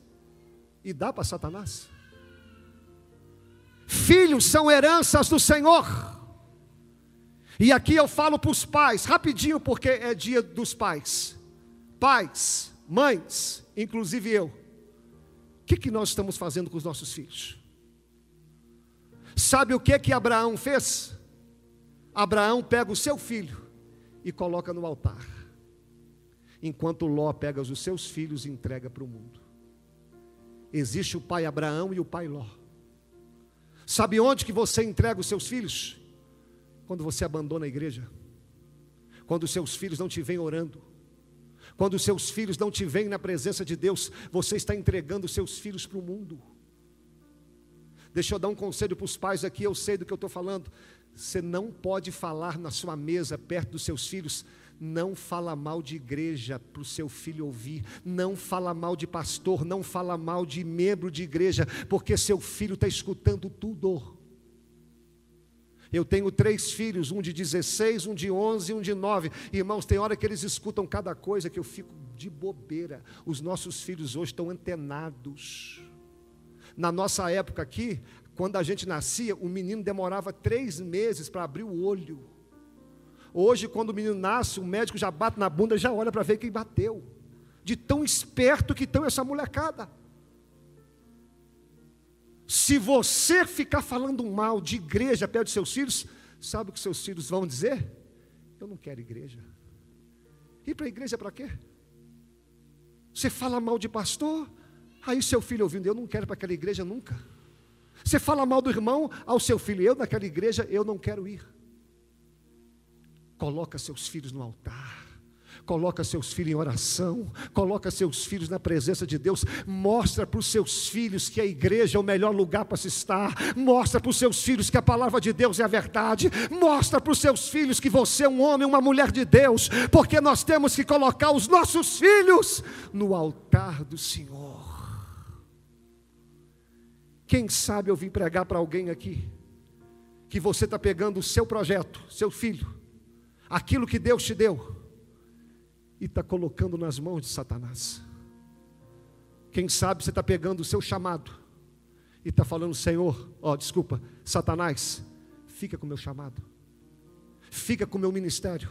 e dá para Satanás. Filhos são heranças do Senhor. E aqui eu falo para os pais, rapidinho, porque é dia dos pais. Pais, mães, inclusive eu. O que, que nós estamos fazendo com os nossos filhos? Sabe o que que Abraão fez? Abraão pega o seu filho e coloca no altar, enquanto Ló pega os seus filhos e entrega para o mundo. Existe o pai Abraão e o pai Ló. Sabe onde que você entrega os seus filhos? Quando você abandona a igreja. Quando os seus filhos não te vêm orando. Quando os seus filhos não te vêm na presença de Deus, você está entregando os seus filhos para o mundo. Deixa eu dar um conselho para os pais aqui, eu sei do que eu estou falando. Você não pode falar na sua mesa, perto dos seus filhos, não fala mal de igreja para o seu filho ouvir, não fala mal de pastor, não fala mal de membro de igreja, porque seu filho está escutando tudo. Eu tenho três filhos, um de 16, um de 11 e um de 9. Irmãos, tem hora que eles escutam cada coisa que eu fico de bobeira. Os nossos filhos hoje estão antenados. Na nossa época aqui, quando a gente nascia, o menino demorava três meses para abrir o olho. Hoje, quando o menino nasce, o médico já bate na bunda já olha para ver quem bateu. De tão esperto que estão essa molecada. Se você ficar falando mal de igreja perto de seus filhos, sabe o que seus filhos vão dizer? Eu não quero igreja. Ir para a igreja para quê? Você fala mal de pastor, aí seu filho ouvindo, eu não quero para aquela igreja nunca. Você fala mal do irmão ao seu filho, eu naquela igreja eu não quero ir. Coloca seus filhos no altar. Coloca seus filhos em oração, coloca seus filhos na presença de Deus, mostra para os seus filhos que a igreja é o melhor lugar para se estar, mostra para os seus filhos que a palavra de Deus é a verdade, mostra para os seus filhos que você é um homem, uma mulher de Deus, porque nós temos que colocar os nossos filhos no altar do Senhor. Quem sabe eu vim pregar para alguém aqui, que você está pegando o seu projeto, seu filho, aquilo que Deus te deu, e está colocando nas mãos de Satanás. Quem sabe você está pegando o seu chamado e está falando, Senhor, ó, desculpa, Satanás, fica com o meu chamado, fica com o meu ministério,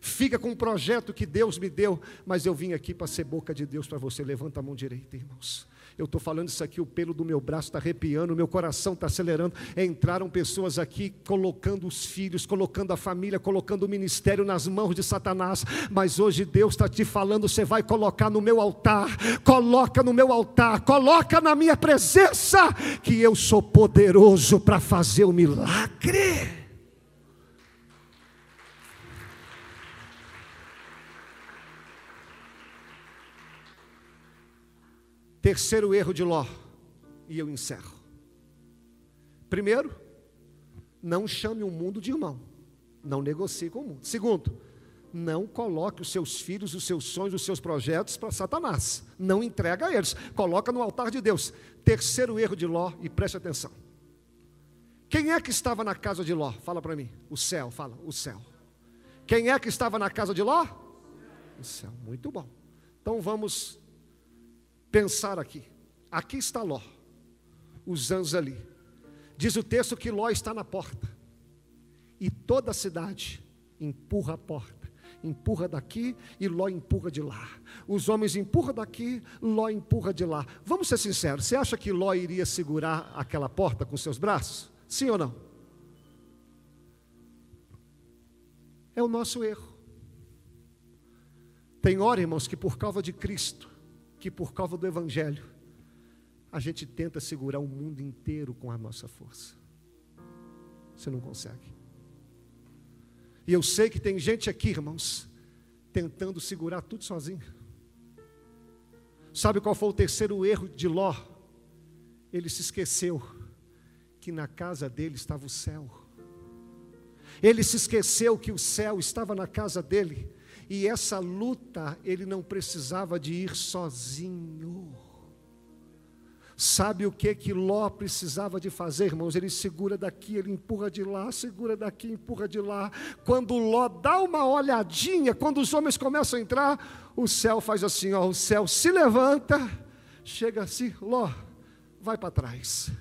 fica com o projeto que Deus me deu, mas eu vim aqui para ser boca de Deus para você. Levanta a mão direita, irmãos. Eu estou falando isso aqui, o pelo do meu braço está arrepiando, o meu coração está acelerando. Entraram pessoas aqui colocando os filhos, colocando a família, colocando o ministério nas mãos de Satanás. Mas hoje Deus está te falando: você vai colocar no meu altar, coloca no meu altar, coloca na minha presença, que eu sou poderoso para fazer o milagre. Terceiro erro de Ló, e eu encerro. Primeiro, não chame o mundo de irmão, não negocie com o mundo. Segundo, não coloque os seus filhos, os seus sonhos, os seus projetos para Satanás. Não entrega a eles, coloca no altar de Deus. Terceiro erro de Ló, e preste atenção. Quem é que estava na casa de Ló? Fala para mim. O céu, fala, o céu. Quem é que estava na casa de Ló? O céu, muito bom. Então vamos pensar aqui. Aqui está Ló, os anjos ali. Diz o texto que Ló está na porta. E toda a cidade empurra a porta. Empurra daqui e Ló empurra de lá. Os homens empurram daqui, Ló empurra de lá. Vamos ser sinceros, você acha que Ló iria segurar aquela porta com seus braços? Sim ou não? É o nosso erro. Tem hora, irmãos, que por causa de Cristo, que por causa do Evangelho, a gente tenta segurar o mundo inteiro com a nossa força. Você não consegue. E eu sei que tem gente aqui, irmãos, tentando segurar tudo sozinho. Sabe qual foi o terceiro erro de Ló? Ele se esqueceu que na casa dele estava o céu. Ele se esqueceu que o céu estava na casa dele. E essa luta ele não precisava de ir sozinho. Sabe o que que Ló precisava de fazer, irmãos? Ele segura daqui, ele empurra de lá, segura daqui, empurra de lá. Quando Ló dá uma olhadinha, quando os homens começam a entrar, o céu faz assim, ó, o céu se levanta, chega assim, Ló, vai para trás.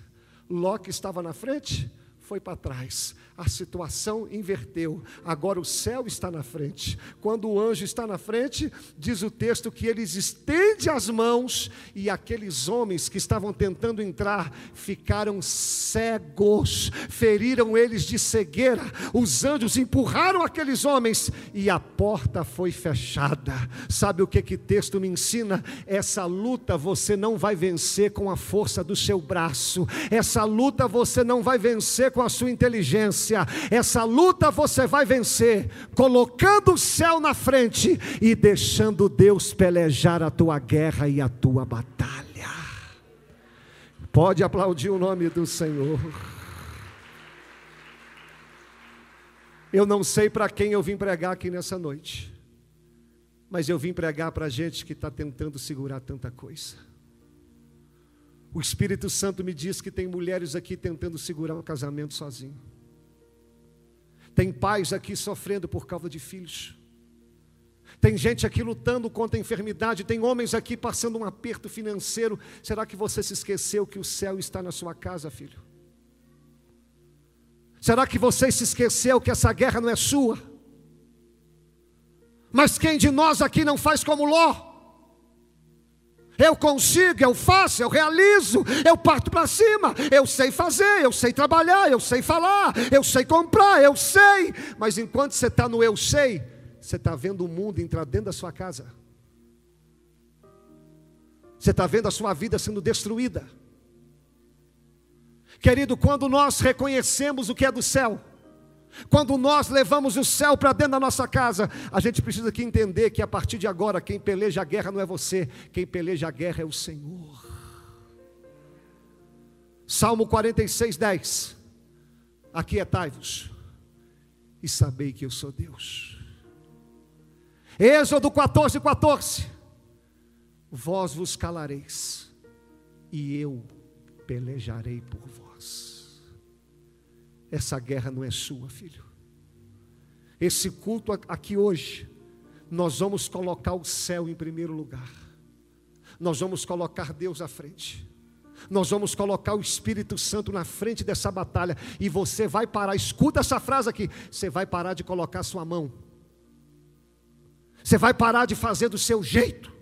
Ló que estava na frente, foi para trás a situação inverteu. Agora o céu está na frente. Quando o anjo está na frente, diz o texto que eles estende as mãos e aqueles homens que estavam tentando entrar ficaram cegos, feriram eles de cegueira. Os anjos empurraram aqueles homens e a porta foi fechada. Sabe o que que texto me ensina? Essa luta você não vai vencer com a força do seu braço. Essa luta você não vai vencer com a sua inteligência essa luta você vai vencer, colocando o céu na frente e deixando Deus pelejar a tua guerra e a tua batalha. Pode aplaudir o nome do Senhor. Eu não sei para quem eu vim pregar aqui nessa noite, mas eu vim pregar para gente que está tentando segurar tanta coisa. O Espírito Santo me diz que tem mulheres aqui tentando segurar um casamento sozinho. Tem pais aqui sofrendo por causa de filhos. Tem gente aqui lutando contra a enfermidade, tem homens aqui passando um aperto financeiro. Será que você se esqueceu que o céu está na sua casa, filho? Será que você se esqueceu que essa guerra não é sua? Mas quem de nós aqui não faz como Ló? Eu consigo, eu faço, eu realizo, eu parto para cima, eu sei fazer, eu sei trabalhar, eu sei falar, eu sei comprar, eu sei. Mas enquanto você está no eu sei, você está vendo o mundo entrar dentro da sua casa. Você está vendo a sua vida sendo destruída. Querido, quando nós reconhecemos o que é do céu, quando nós levamos o céu para dentro da nossa casa, a gente precisa aqui entender que a partir de agora, quem peleja a guerra não é você, quem peleja a guerra é o Senhor. Salmo 46, 10. Aquietai-vos e sabei que eu sou Deus. Êxodo 14, 14. Vós vos calareis e eu pelejarei por vós. Essa guerra não é sua, filho. Esse culto aqui hoje, nós vamos colocar o céu em primeiro lugar. Nós vamos colocar Deus à frente. Nós vamos colocar o Espírito Santo na frente dessa batalha. E você vai parar, escuta essa frase aqui: você vai parar de colocar sua mão. Você vai parar de fazer do seu jeito.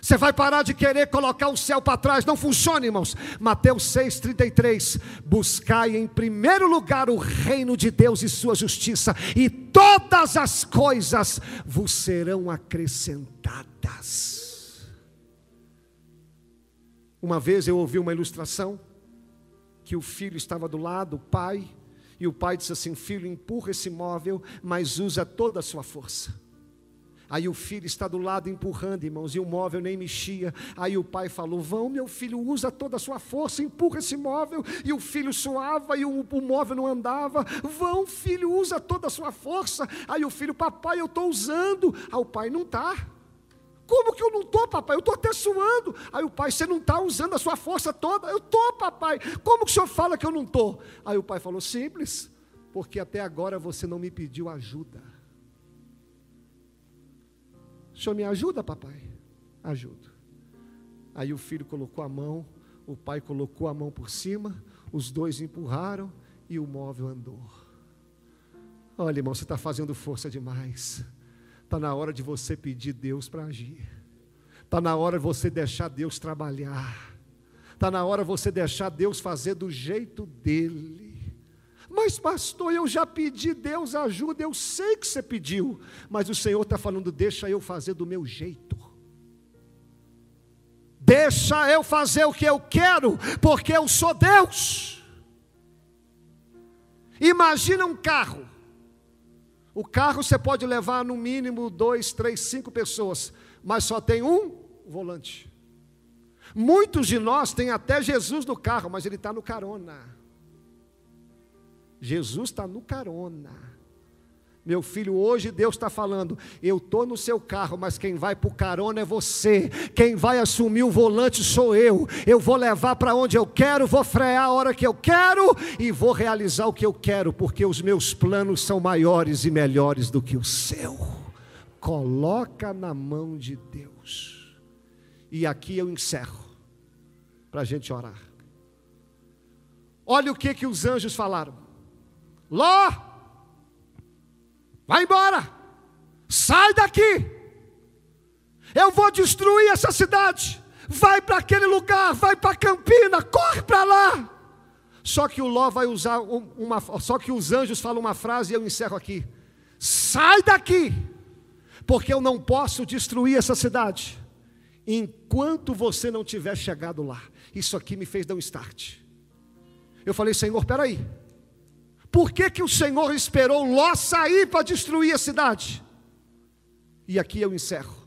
Você vai parar de querer colocar o céu para trás. Não funciona, irmãos. Mateus 6,33. Buscai em primeiro lugar o reino de Deus e sua justiça, e todas as coisas vos serão acrescentadas. Uma vez eu ouvi uma ilustração que o filho estava do lado, o pai, e o pai disse assim: Filho, empurra esse móvel, mas usa toda a sua força. Aí o filho está do lado empurrando, irmãos, e o móvel nem mexia. Aí o pai falou: Vão, meu filho, usa toda a sua força, empurra esse móvel. E o filho suava e o, o móvel não andava. Vão, filho, usa toda a sua força. Aí o filho, papai, eu estou usando. Aí o pai, não está. Como que eu não estou, papai? Eu estou até suando. Aí o pai, você não está usando a sua força toda? Eu estou, papai. Como que o senhor fala que eu não estou? Aí o pai falou: Simples, porque até agora você não me pediu ajuda. O senhor me ajuda, papai? Ajudo. Aí o filho colocou a mão, o pai colocou a mão por cima, os dois empurraram e o móvel andou. Olha, irmão, você está fazendo força demais. Está na hora de você pedir Deus para agir. Está na hora de você deixar Deus trabalhar. Está na hora de você deixar Deus fazer do jeito dele. Mas, pastor, eu já pedi, Deus ajuda, eu sei que você pediu, mas o Senhor está falando, deixa eu fazer do meu jeito. Deixa eu fazer o que eu quero, porque eu sou Deus. Imagina um carro. O carro você pode levar no mínimo dois, três, cinco pessoas, mas só tem um volante. Muitos de nós têm até Jesus no carro, mas ele está no carona. Jesus está no carona. Meu filho, hoje Deus está falando, eu estou no seu carro, mas quem vai para o carona é você, quem vai assumir o volante sou eu, eu vou levar para onde eu quero, vou frear a hora que eu quero e vou realizar o que eu quero, porque os meus planos são maiores e melhores do que o seu. Coloca na mão de Deus E aqui eu encerro, para a gente orar. Olha o que, que os anjos falaram: Ló, vai embora, sai daqui, eu vou destruir essa cidade, vai para aquele lugar, vai para Campina, corre para lá. Só que o Ló vai usar uma, só que os anjos falam uma frase e eu encerro aqui: sai daqui, porque eu não posso destruir essa cidade enquanto você não tiver chegado lá. Isso aqui me fez dar um start. Eu falei, Senhor, peraí. Por que, que o Senhor esperou Ló sair para destruir a cidade? E aqui eu encerro.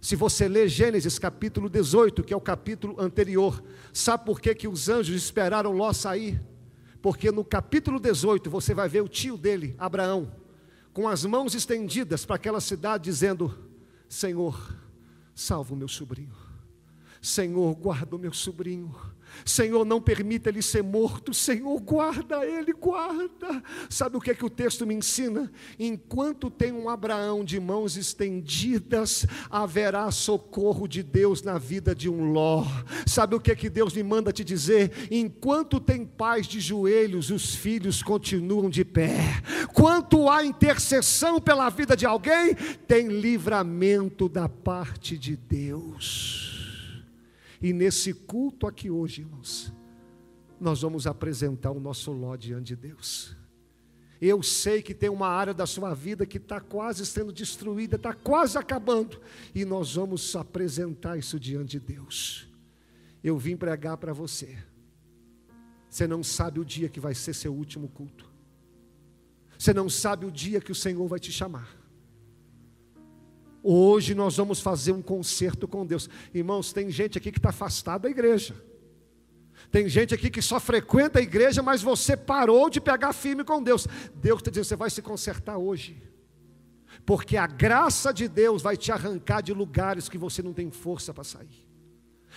Se você ler Gênesis capítulo 18, que é o capítulo anterior, sabe por que, que os anjos esperaram Ló sair? Porque no capítulo 18 você vai ver o tio dele, Abraão, com as mãos estendidas para aquela cidade, dizendo: Senhor, salva o meu sobrinho. Senhor, guarda o meu sobrinho. Senhor, não permita ele ser morto. Senhor, guarda ele, guarda. Sabe o que é que o texto me ensina? Enquanto tem um Abraão de mãos estendidas, haverá socorro de Deus na vida de um Ló. Sabe o que é que Deus me manda te dizer? Enquanto tem paz de joelhos, os filhos continuam de pé. Quanto há intercessão pela vida de alguém, tem livramento da parte de Deus. E nesse culto aqui hoje, irmãos, nós vamos apresentar o nosso Ló diante de Deus. Eu sei que tem uma área da sua vida que está quase sendo destruída, está quase acabando, e nós vamos apresentar isso diante de Deus. Eu vim pregar para você. Você não sabe o dia que vai ser seu último culto. Você não sabe o dia que o Senhor vai te chamar. Hoje nós vamos fazer um concerto com Deus. Irmãos, tem gente aqui que está afastado da igreja. Tem gente aqui que só frequenta a igreja, mas você parou de pegar firme com Deus. Deus está dizendo: você vai se consertar hoje. Porque a graça de Deus vai te arrancar de lugares que você não tem força para sair.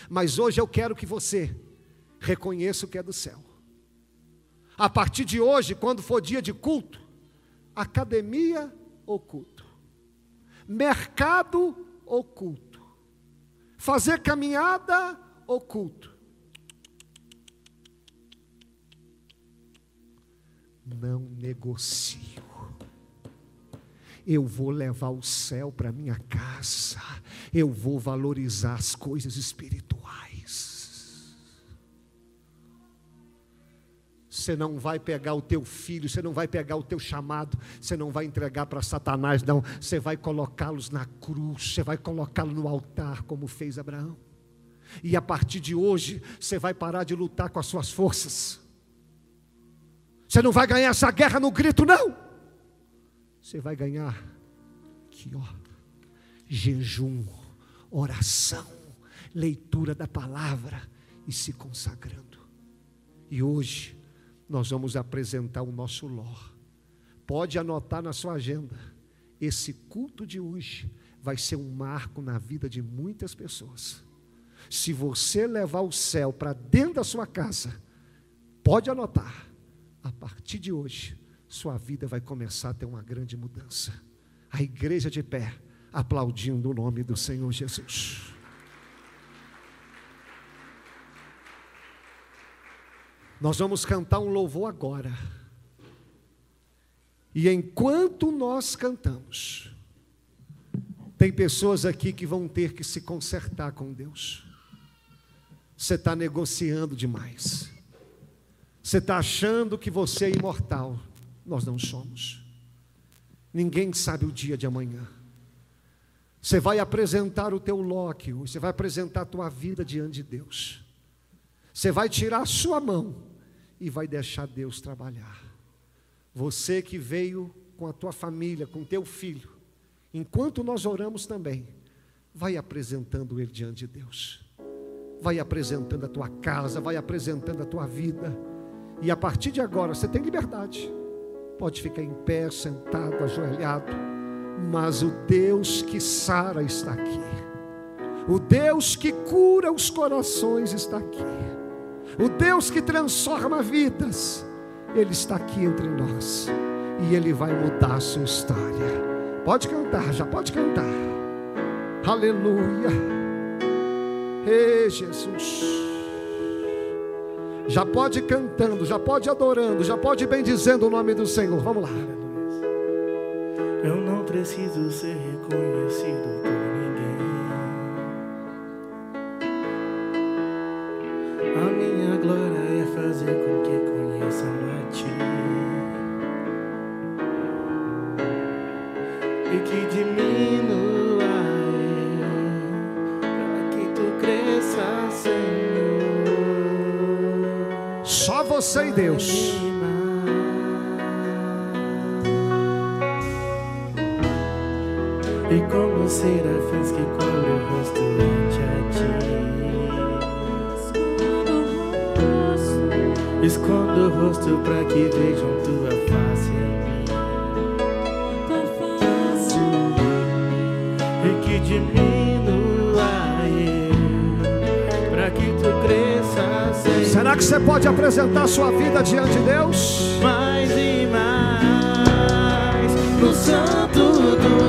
Mas hoje eu quero que você reconheça o que é do céu. A partir de hoje, quando for dia de culto, academia ou culto mercado oculto, fazer caminhada oculto. Não negocio. Eu vou levar o céu para minha casa. Eu vou valorizar as coisas espirituais. Você não vai pegar o teu filho, você não vai pegar o teu chamado, você não vai entregar para Satanás, não. Você vai colocá-los na cruz, você vai colocá-los no altar, como fez Abraão. E a partir de hoje, você vai parar de lutar com as suas forças. Você não vai ganhar essa guerra no grito, não. Você vai ganhar aqui, ó, jejum, oração, leitura da palavra e se consagrando. E hoje, nós vamos apresentar o nosso Ló. Pode anotar na sua agenda. Esse culto de hoje vai ser um marco na vida de muitas pessoas. Se você levar o céu para dentro da sua casa, pode anotar. A partir de hoje, sua vida vai começar a ter uma grande mudança. A igreja de pé, aplaudindo o nome do Senhor Jesus. Nós vamos cantar um louvor agora. E enquanto nós cantamos, tem pessoas aqui que vão ter que se consertar com Deus. Você está negociando demais. Você está achando que você é imortal. Nós não somos. Ninguém sabe o dia de amanhã. Você vai apresentar o teu Loki, você vai apresentar a tua vida diante de Deus. Você vai tirar a sua mão e vai deixar Deus trabalhar. Você que veio com a tua família, com teu filho, enquanto nós oramos também, vai apresentando ele diante de Deus. Vai apresentando a tua casa, vai apresentando a tua vida. E a partir de agora você tem liberdade. Pode ficar em pé, sentado, ajoelhado, mas o Deus que sara está aqui. O Deus que cura os corações está aqui. O Deus que transforma vidas, Ele está aqui entre nós e Ele vai mudar a sua história. Pode cantar, já pode cantar. Aleluia. Ei, Jesus. Já pode cantando, já pode adorando, já pode bendizendo o nome do Senhor. Vamos lá. Eu não preciso ser reconhecido por ninguém. A minha E como serafins que cobre o rosto ante a ti Escondo o rosto para que vejam tua face em mim. E que diminua eu Para que tu cresças Senhor Será que você pode apresentar sua vida diante de Deus? mais e mais? No santo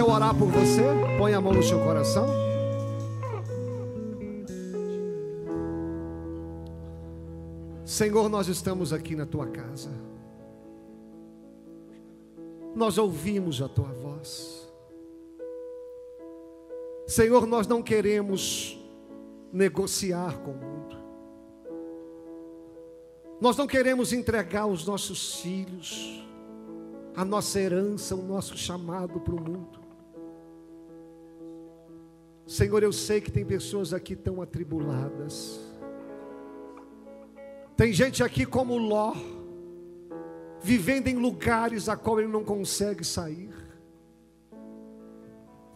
Deixa eu orar por você. Põe a mão no seu coração. Senhor, nós estamos aqui na tua casa. Nós ouvimos a tua voz. Senhor, nós não queremos negociar com o mundo. Nós não queremos entregar os nossos filhos, a nossa herança, o nosso chamado para o mundo. Senhor, eu sei que tem pessoas aqui tão atribuladas. Tem gente aqui como Ló, vivendo em lugares a qual ele não consegue sair.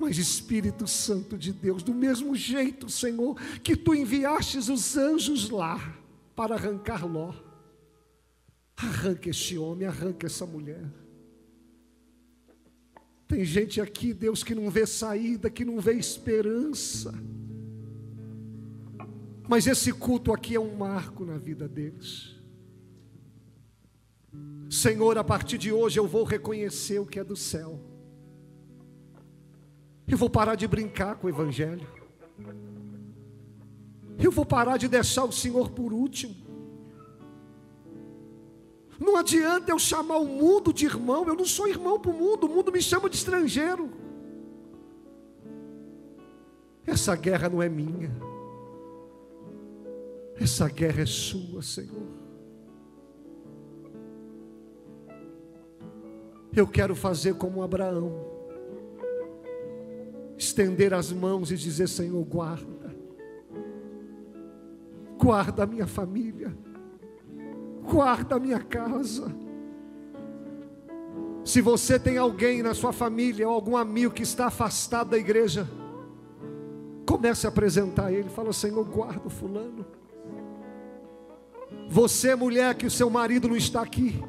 Mas Espírito Santo de Deus, do mesmo jeito, Senhor, que tu enviastes os anjos lá para arrancar Ló. Arranca este homem, arranca essa mulher. Tem gente aqui, Deus, que não vê saída, que não vê esperança. Mas esse culto aqui é um marco na vida deles. Senhor, a partir de hoje eu vou reconhecer o que é do céu. Eu vou parar de brincar com o Evangelho. Eu vou parar de deixar o Senhor por último. Não adianta eu chamar o mundo de irmão, eu não sou irmão para o mundo, o mundo me chama de estrangeiro. Essa guerra não é minha, essa guerra é sua, Senhor. Eu quero fazer como Abraão, estender as mãos e dizer: Senhor, guarda, guarda a minha família guarda a minha casa. Se você tem alguém na sua família ou algum amigo que está afastado da igreja, comece a apresentar ele. Fala, Senhor, guarda o fulano. Você, mulher, que o seu marido não está aqui.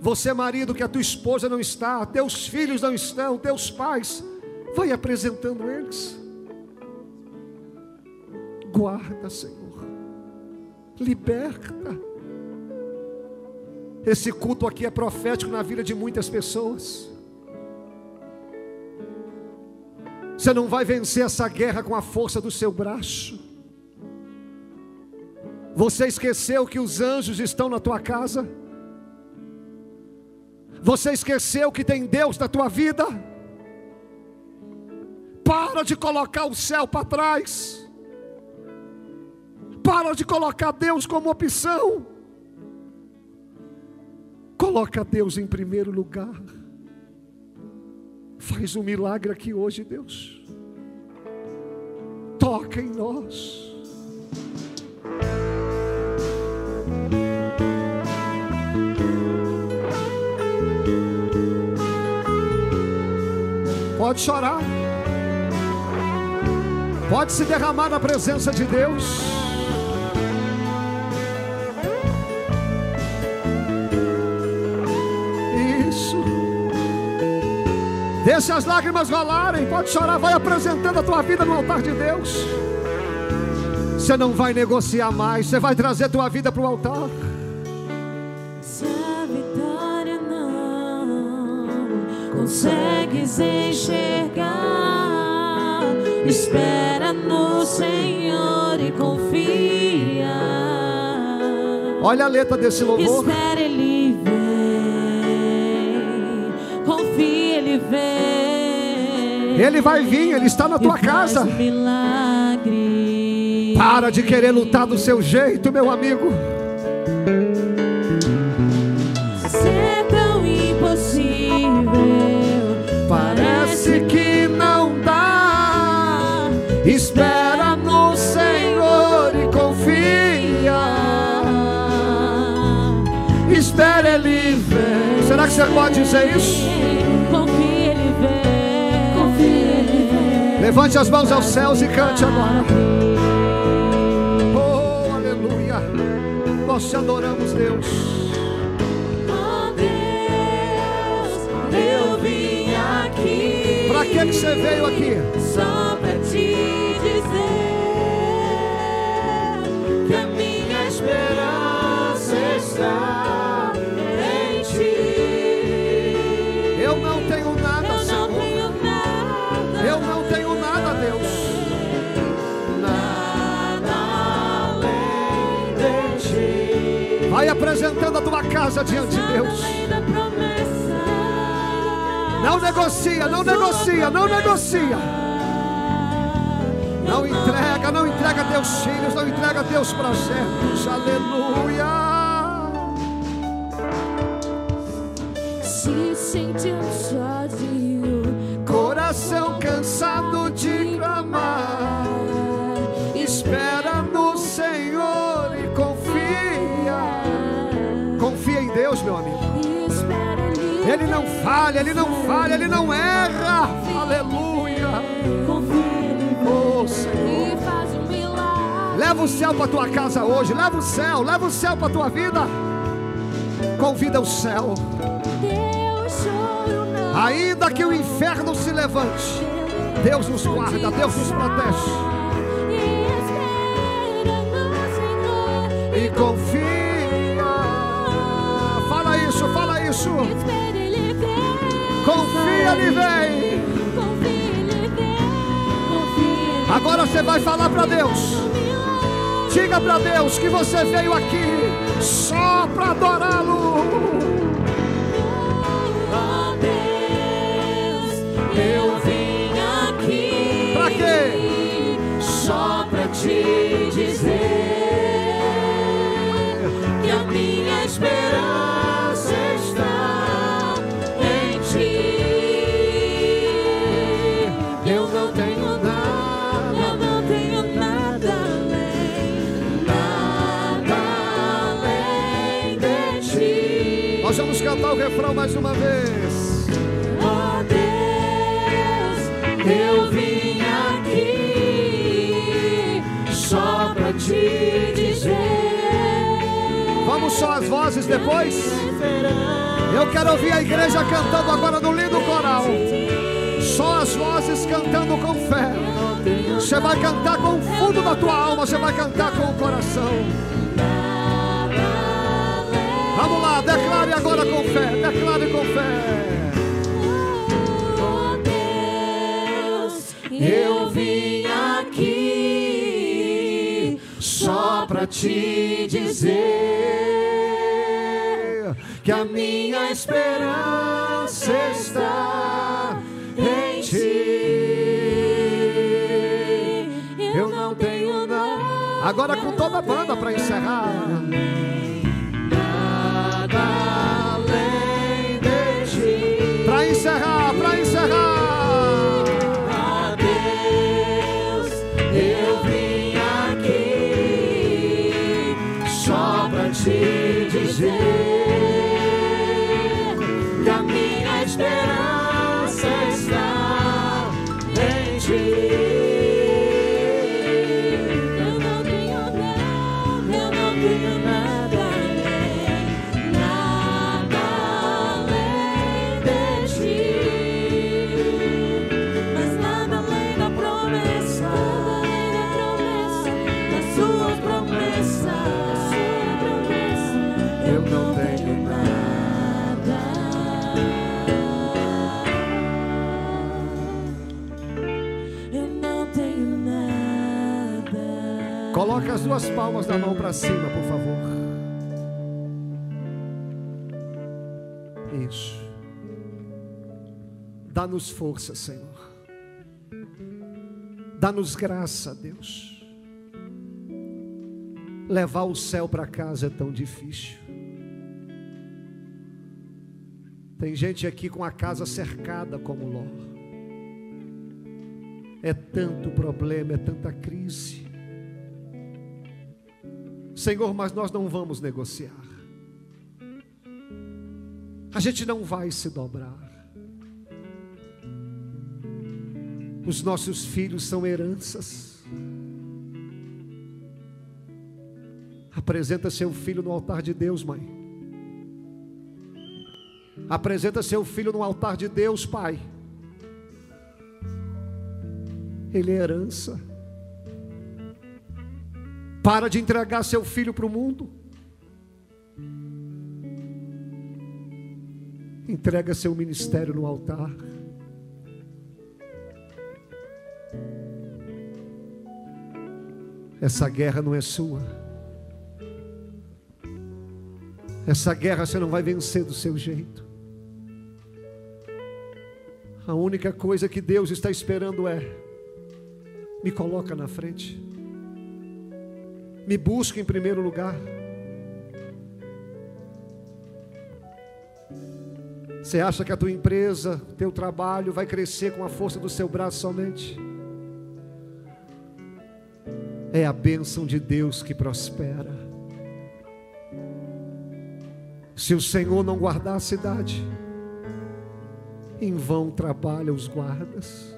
Você, marido, que a tua esposa não está, teus filhos não estão, teus pais, vai apresentando eles. Guarda, Senhor liberta. Esse culto aqui é profético na vida de muitas pessoas. Você não vai vencer essa guerra com a força do seu braço. Você esqueceu que os anjos estão na tua casa? Você esqueceu que tem Deus na tua vida? Para de colocar o céu para trás. Para de colocar Deus como opção. Coloca Deus em primeiro lugar. Faz um milagre aqui hoje, Deus. Toca em nós. Pode chorar. Pode se derramar na presença de Deus. Deixa as lágrimas rolarem. Pode chorar. Vai apresentando a tua vida no altar de Deus. Você não vai negociar mais. Você vai trazer a tua vida para o altar. Se a vitória não consegues enxergar, espera no Senhor e confia. Olha a letra desse louvor. Espera, Ele vai vir, ele está na tua casa. Para de querer lutar do seu jeito, meu amigo. Ser tão impossível. Parece que não dá. Espera no Senhor e confia. Espera ele vem. Será que você pode dizer isso? Levante as mãos aos céus e cante agora. Oh, aleluia. Nós te adoramos, Deus. Oh Deus, eu vim aqui. Para que, que você veio aqui? Só pra te dizer que a minha esperança está Vai apresentando a tua casa diante de Deus. Não negocia, não negocia, não negocia. Não entrega, não entrega teus filhos, não entrega teus projetos. Aleluia. Se sentiu sozinho, Coração cansado falha, ele não falha, ele não erra. Aleluia. Oh, Senhor. Leva o céu para tua casa hoje, leva o céu, leva o céu para tua vida. Convida o céu. Ainda que o inferno se levante, Deus nos guarda, Deus nos protege. E confia. Fala isso, fala isso. Confia, ele vem. Agora você vai falar para Deus. Diga para Deus que você veio aqui só para adorá-lo. Mais uma vez. Oh Deus, eu vim aqui só pra te dizer. Vamos só as vozes depois. Eu quero ouvir a igreja cantando agora no lindo coral. Só as vozes cantando com fé. Você vai cantar com o fundo da tua alma, você vai cantar com o coração. Vamos lá, declare agora com fé, declare com fé. Oh Deus, eu vim aqui só pra te dizer que a minha esperança está em ti. Eu não tenho nada. Agora com toda a banda para encerrar. Ti. As duas palmas da mão para cima, por favor. Isso. Dá-nos força, Senhor. Dá-nos graça, Deus. Levar o céu para casa é tão difícil. Tem gente aqui com a casa cercada como Ló. É tanto problema, é tanta crise. Senhor, mas nós não vamos negociar. A gente não vai se dobrar. Os nossos filhos são heranças. Apresenta seu filho no altar de Deus, mãe. Apresenta seu filho no altar de Deus, pai. Ele é herança. Para de entregar seu filho para o mundo. Entrega seu ministério no altar. Essa guerra não é sua. Essa guerra você não vai vencer do seu jeito. A única coisa que Deus está esperando é: me coloca na frente, me busca em primeiro lugar. Você acha que a tua empresa, teu trabalho vai crescer com a força do seu braço somente? É a bênção de Deus que prospera. Se o Senhor não guardar a cidade, em vão trabalham os guardas.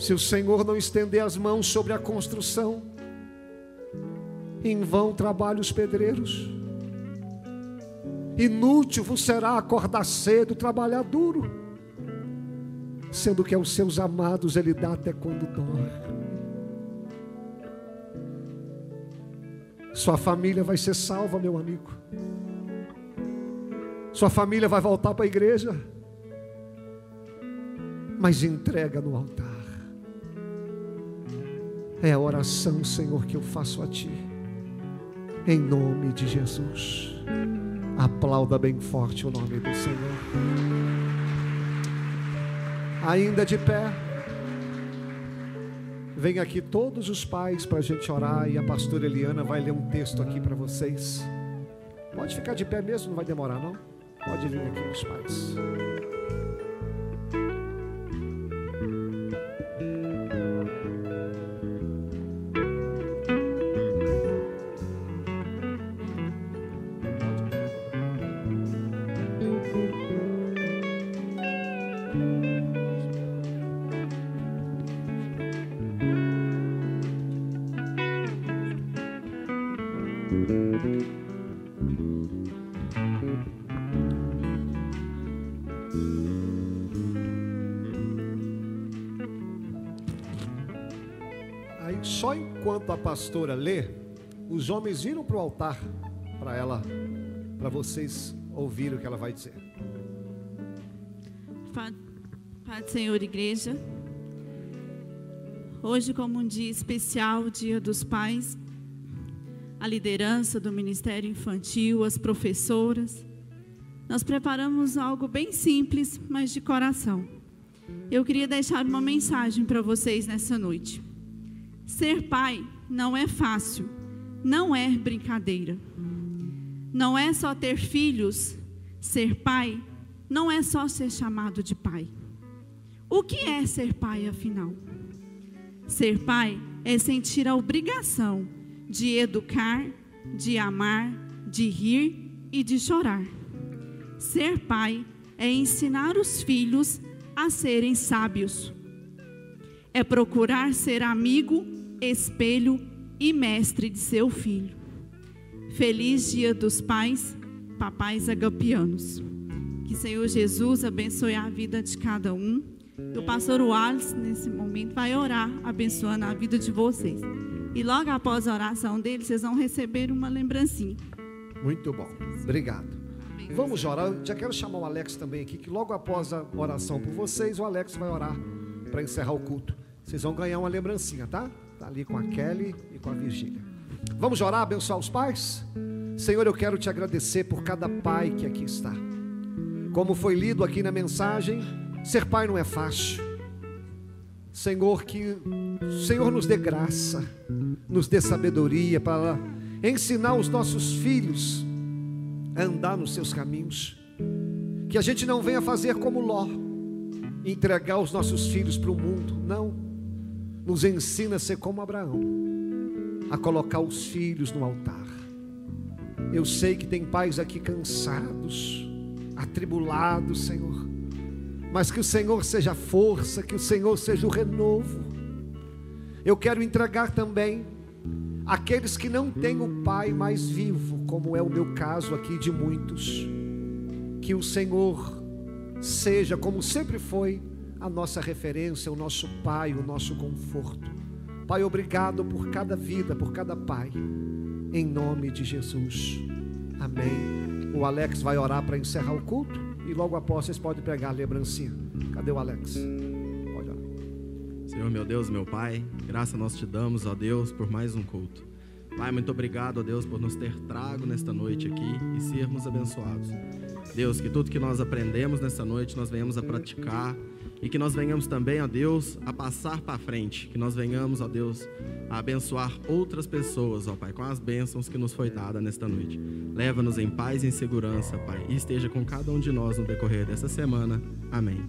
Se o Senhor não estender as mãos sobre a construção, em vão trabalham os pedreiros. Inútil vos será acordar cedo, trabalhar duro sendo que aos seus amados Ele dá até quando dorme. Sua família vai ser salva, meu amigo. Sua família vai voltar para a igreja. Mas entrega no altar. É a oração, Senhor, que eu faço a Ti. Em nome de Jesus. Aplauda bem forte o nome do Senhor ainda de pé. Vem aqui todos os pais para a gente orar e a pastora Eliana vai ler um texto aqui para vocês. Pode ficar de pé mesmo, não vai demorar não. Pode vir aqui os pais. Pastora lê, os homens viram para o altar para ela, para vocês ouvirem o que ela vai dizer. Do Senhor, igreja. Hoje, como um dia especial, Dia dos Pais, a liderança do Ministério Infantil, as professoras, nós preparamos algo bem simples, mas de coração. Eu queria deixar uma mensagem para vocês nessa noite. Ser pai não é fácil, não é brincadeira. Não é só ter filhos, ser pai não é só ser chamado de pai. O que é ser pai, afinal? Ser pai é sentir a obrigação de educar, de amar, de rir e de chorar. Ser pai é ensinar os filhos a serem sábios. É procurar ser amigo espelho e mestre de seu filho. Feliz Dia dos Pais, papais agapianos. Que Senhor Jesus abençoe a vida de cada um. E o pastor Wallace, nesse momento, vai orar, abençoando a vida de vocês. E logo após a oração dele, vocês vão receber uma lembrancinha. Muito bom. Obrigado. Vamos orar. Eu já quero chamar o Alex também aqui, que logo após a oração por vocês, o Alex vai orar para encerrar o culto. Vocês vão ganhar uma lembrancinha, tá? Tá ali com a Kelly e com a Virgília. Vamos orar, abençoar os pais? Senhor, eu quero te agradecer por cada pai que aqui está. Como foi lido aqui na mensagem, ser pai não é fácil. Senhor, que o Senhor nos dê graça, nos dê sabedoria para ensinar os nossos filhos a andar nos seus caminhos. Que a gente não venha fazer como Ló, entregar os nossos filhos para o mundo. Não. Nos ensina a ser como Abraão, a colocar os filhos no altar. Eu sei que tem pais aqui cansados, atribulados, Senhor. Mas que o Senhor seja a força, que o Senhor seja o renovo. Eu quero entregar também aqueles que não têm o pai mais vivo, como é o meu caso aqui de muitos. Que o Senhor seja, como sempre foi, a nossa referência, o nosso pai, o nosso conforto. Pai, obrigado por cada vida, por cada pai. Em nome de Jesus. Amém. O Alex vai orar para encerrar o culto e logo após vocês podem pregar a lembrancinha. Cadê o Alex? Pode orar. Senhor, meu Deus, meu Pai, graça nós te damos, ó Deus, por mais um culto. Pai, muito obrigado, ó Deus, por nos ter trago nesta noite aqui e sermos abençoados. Deus, que tudo que nós aprendemos nessa noite nós venhamos a praticar e que nós venhamos também, ó Deus, a passar para frente, que nós venhamos, ó Deus, a abençoar outras pessoas, ó Pai, com as bênçãos que nos foi dada nesta noite. Leva-nos em paz e em segurança, Pai, e esteja com cada um de nós no decorrer dessa semana. Amém.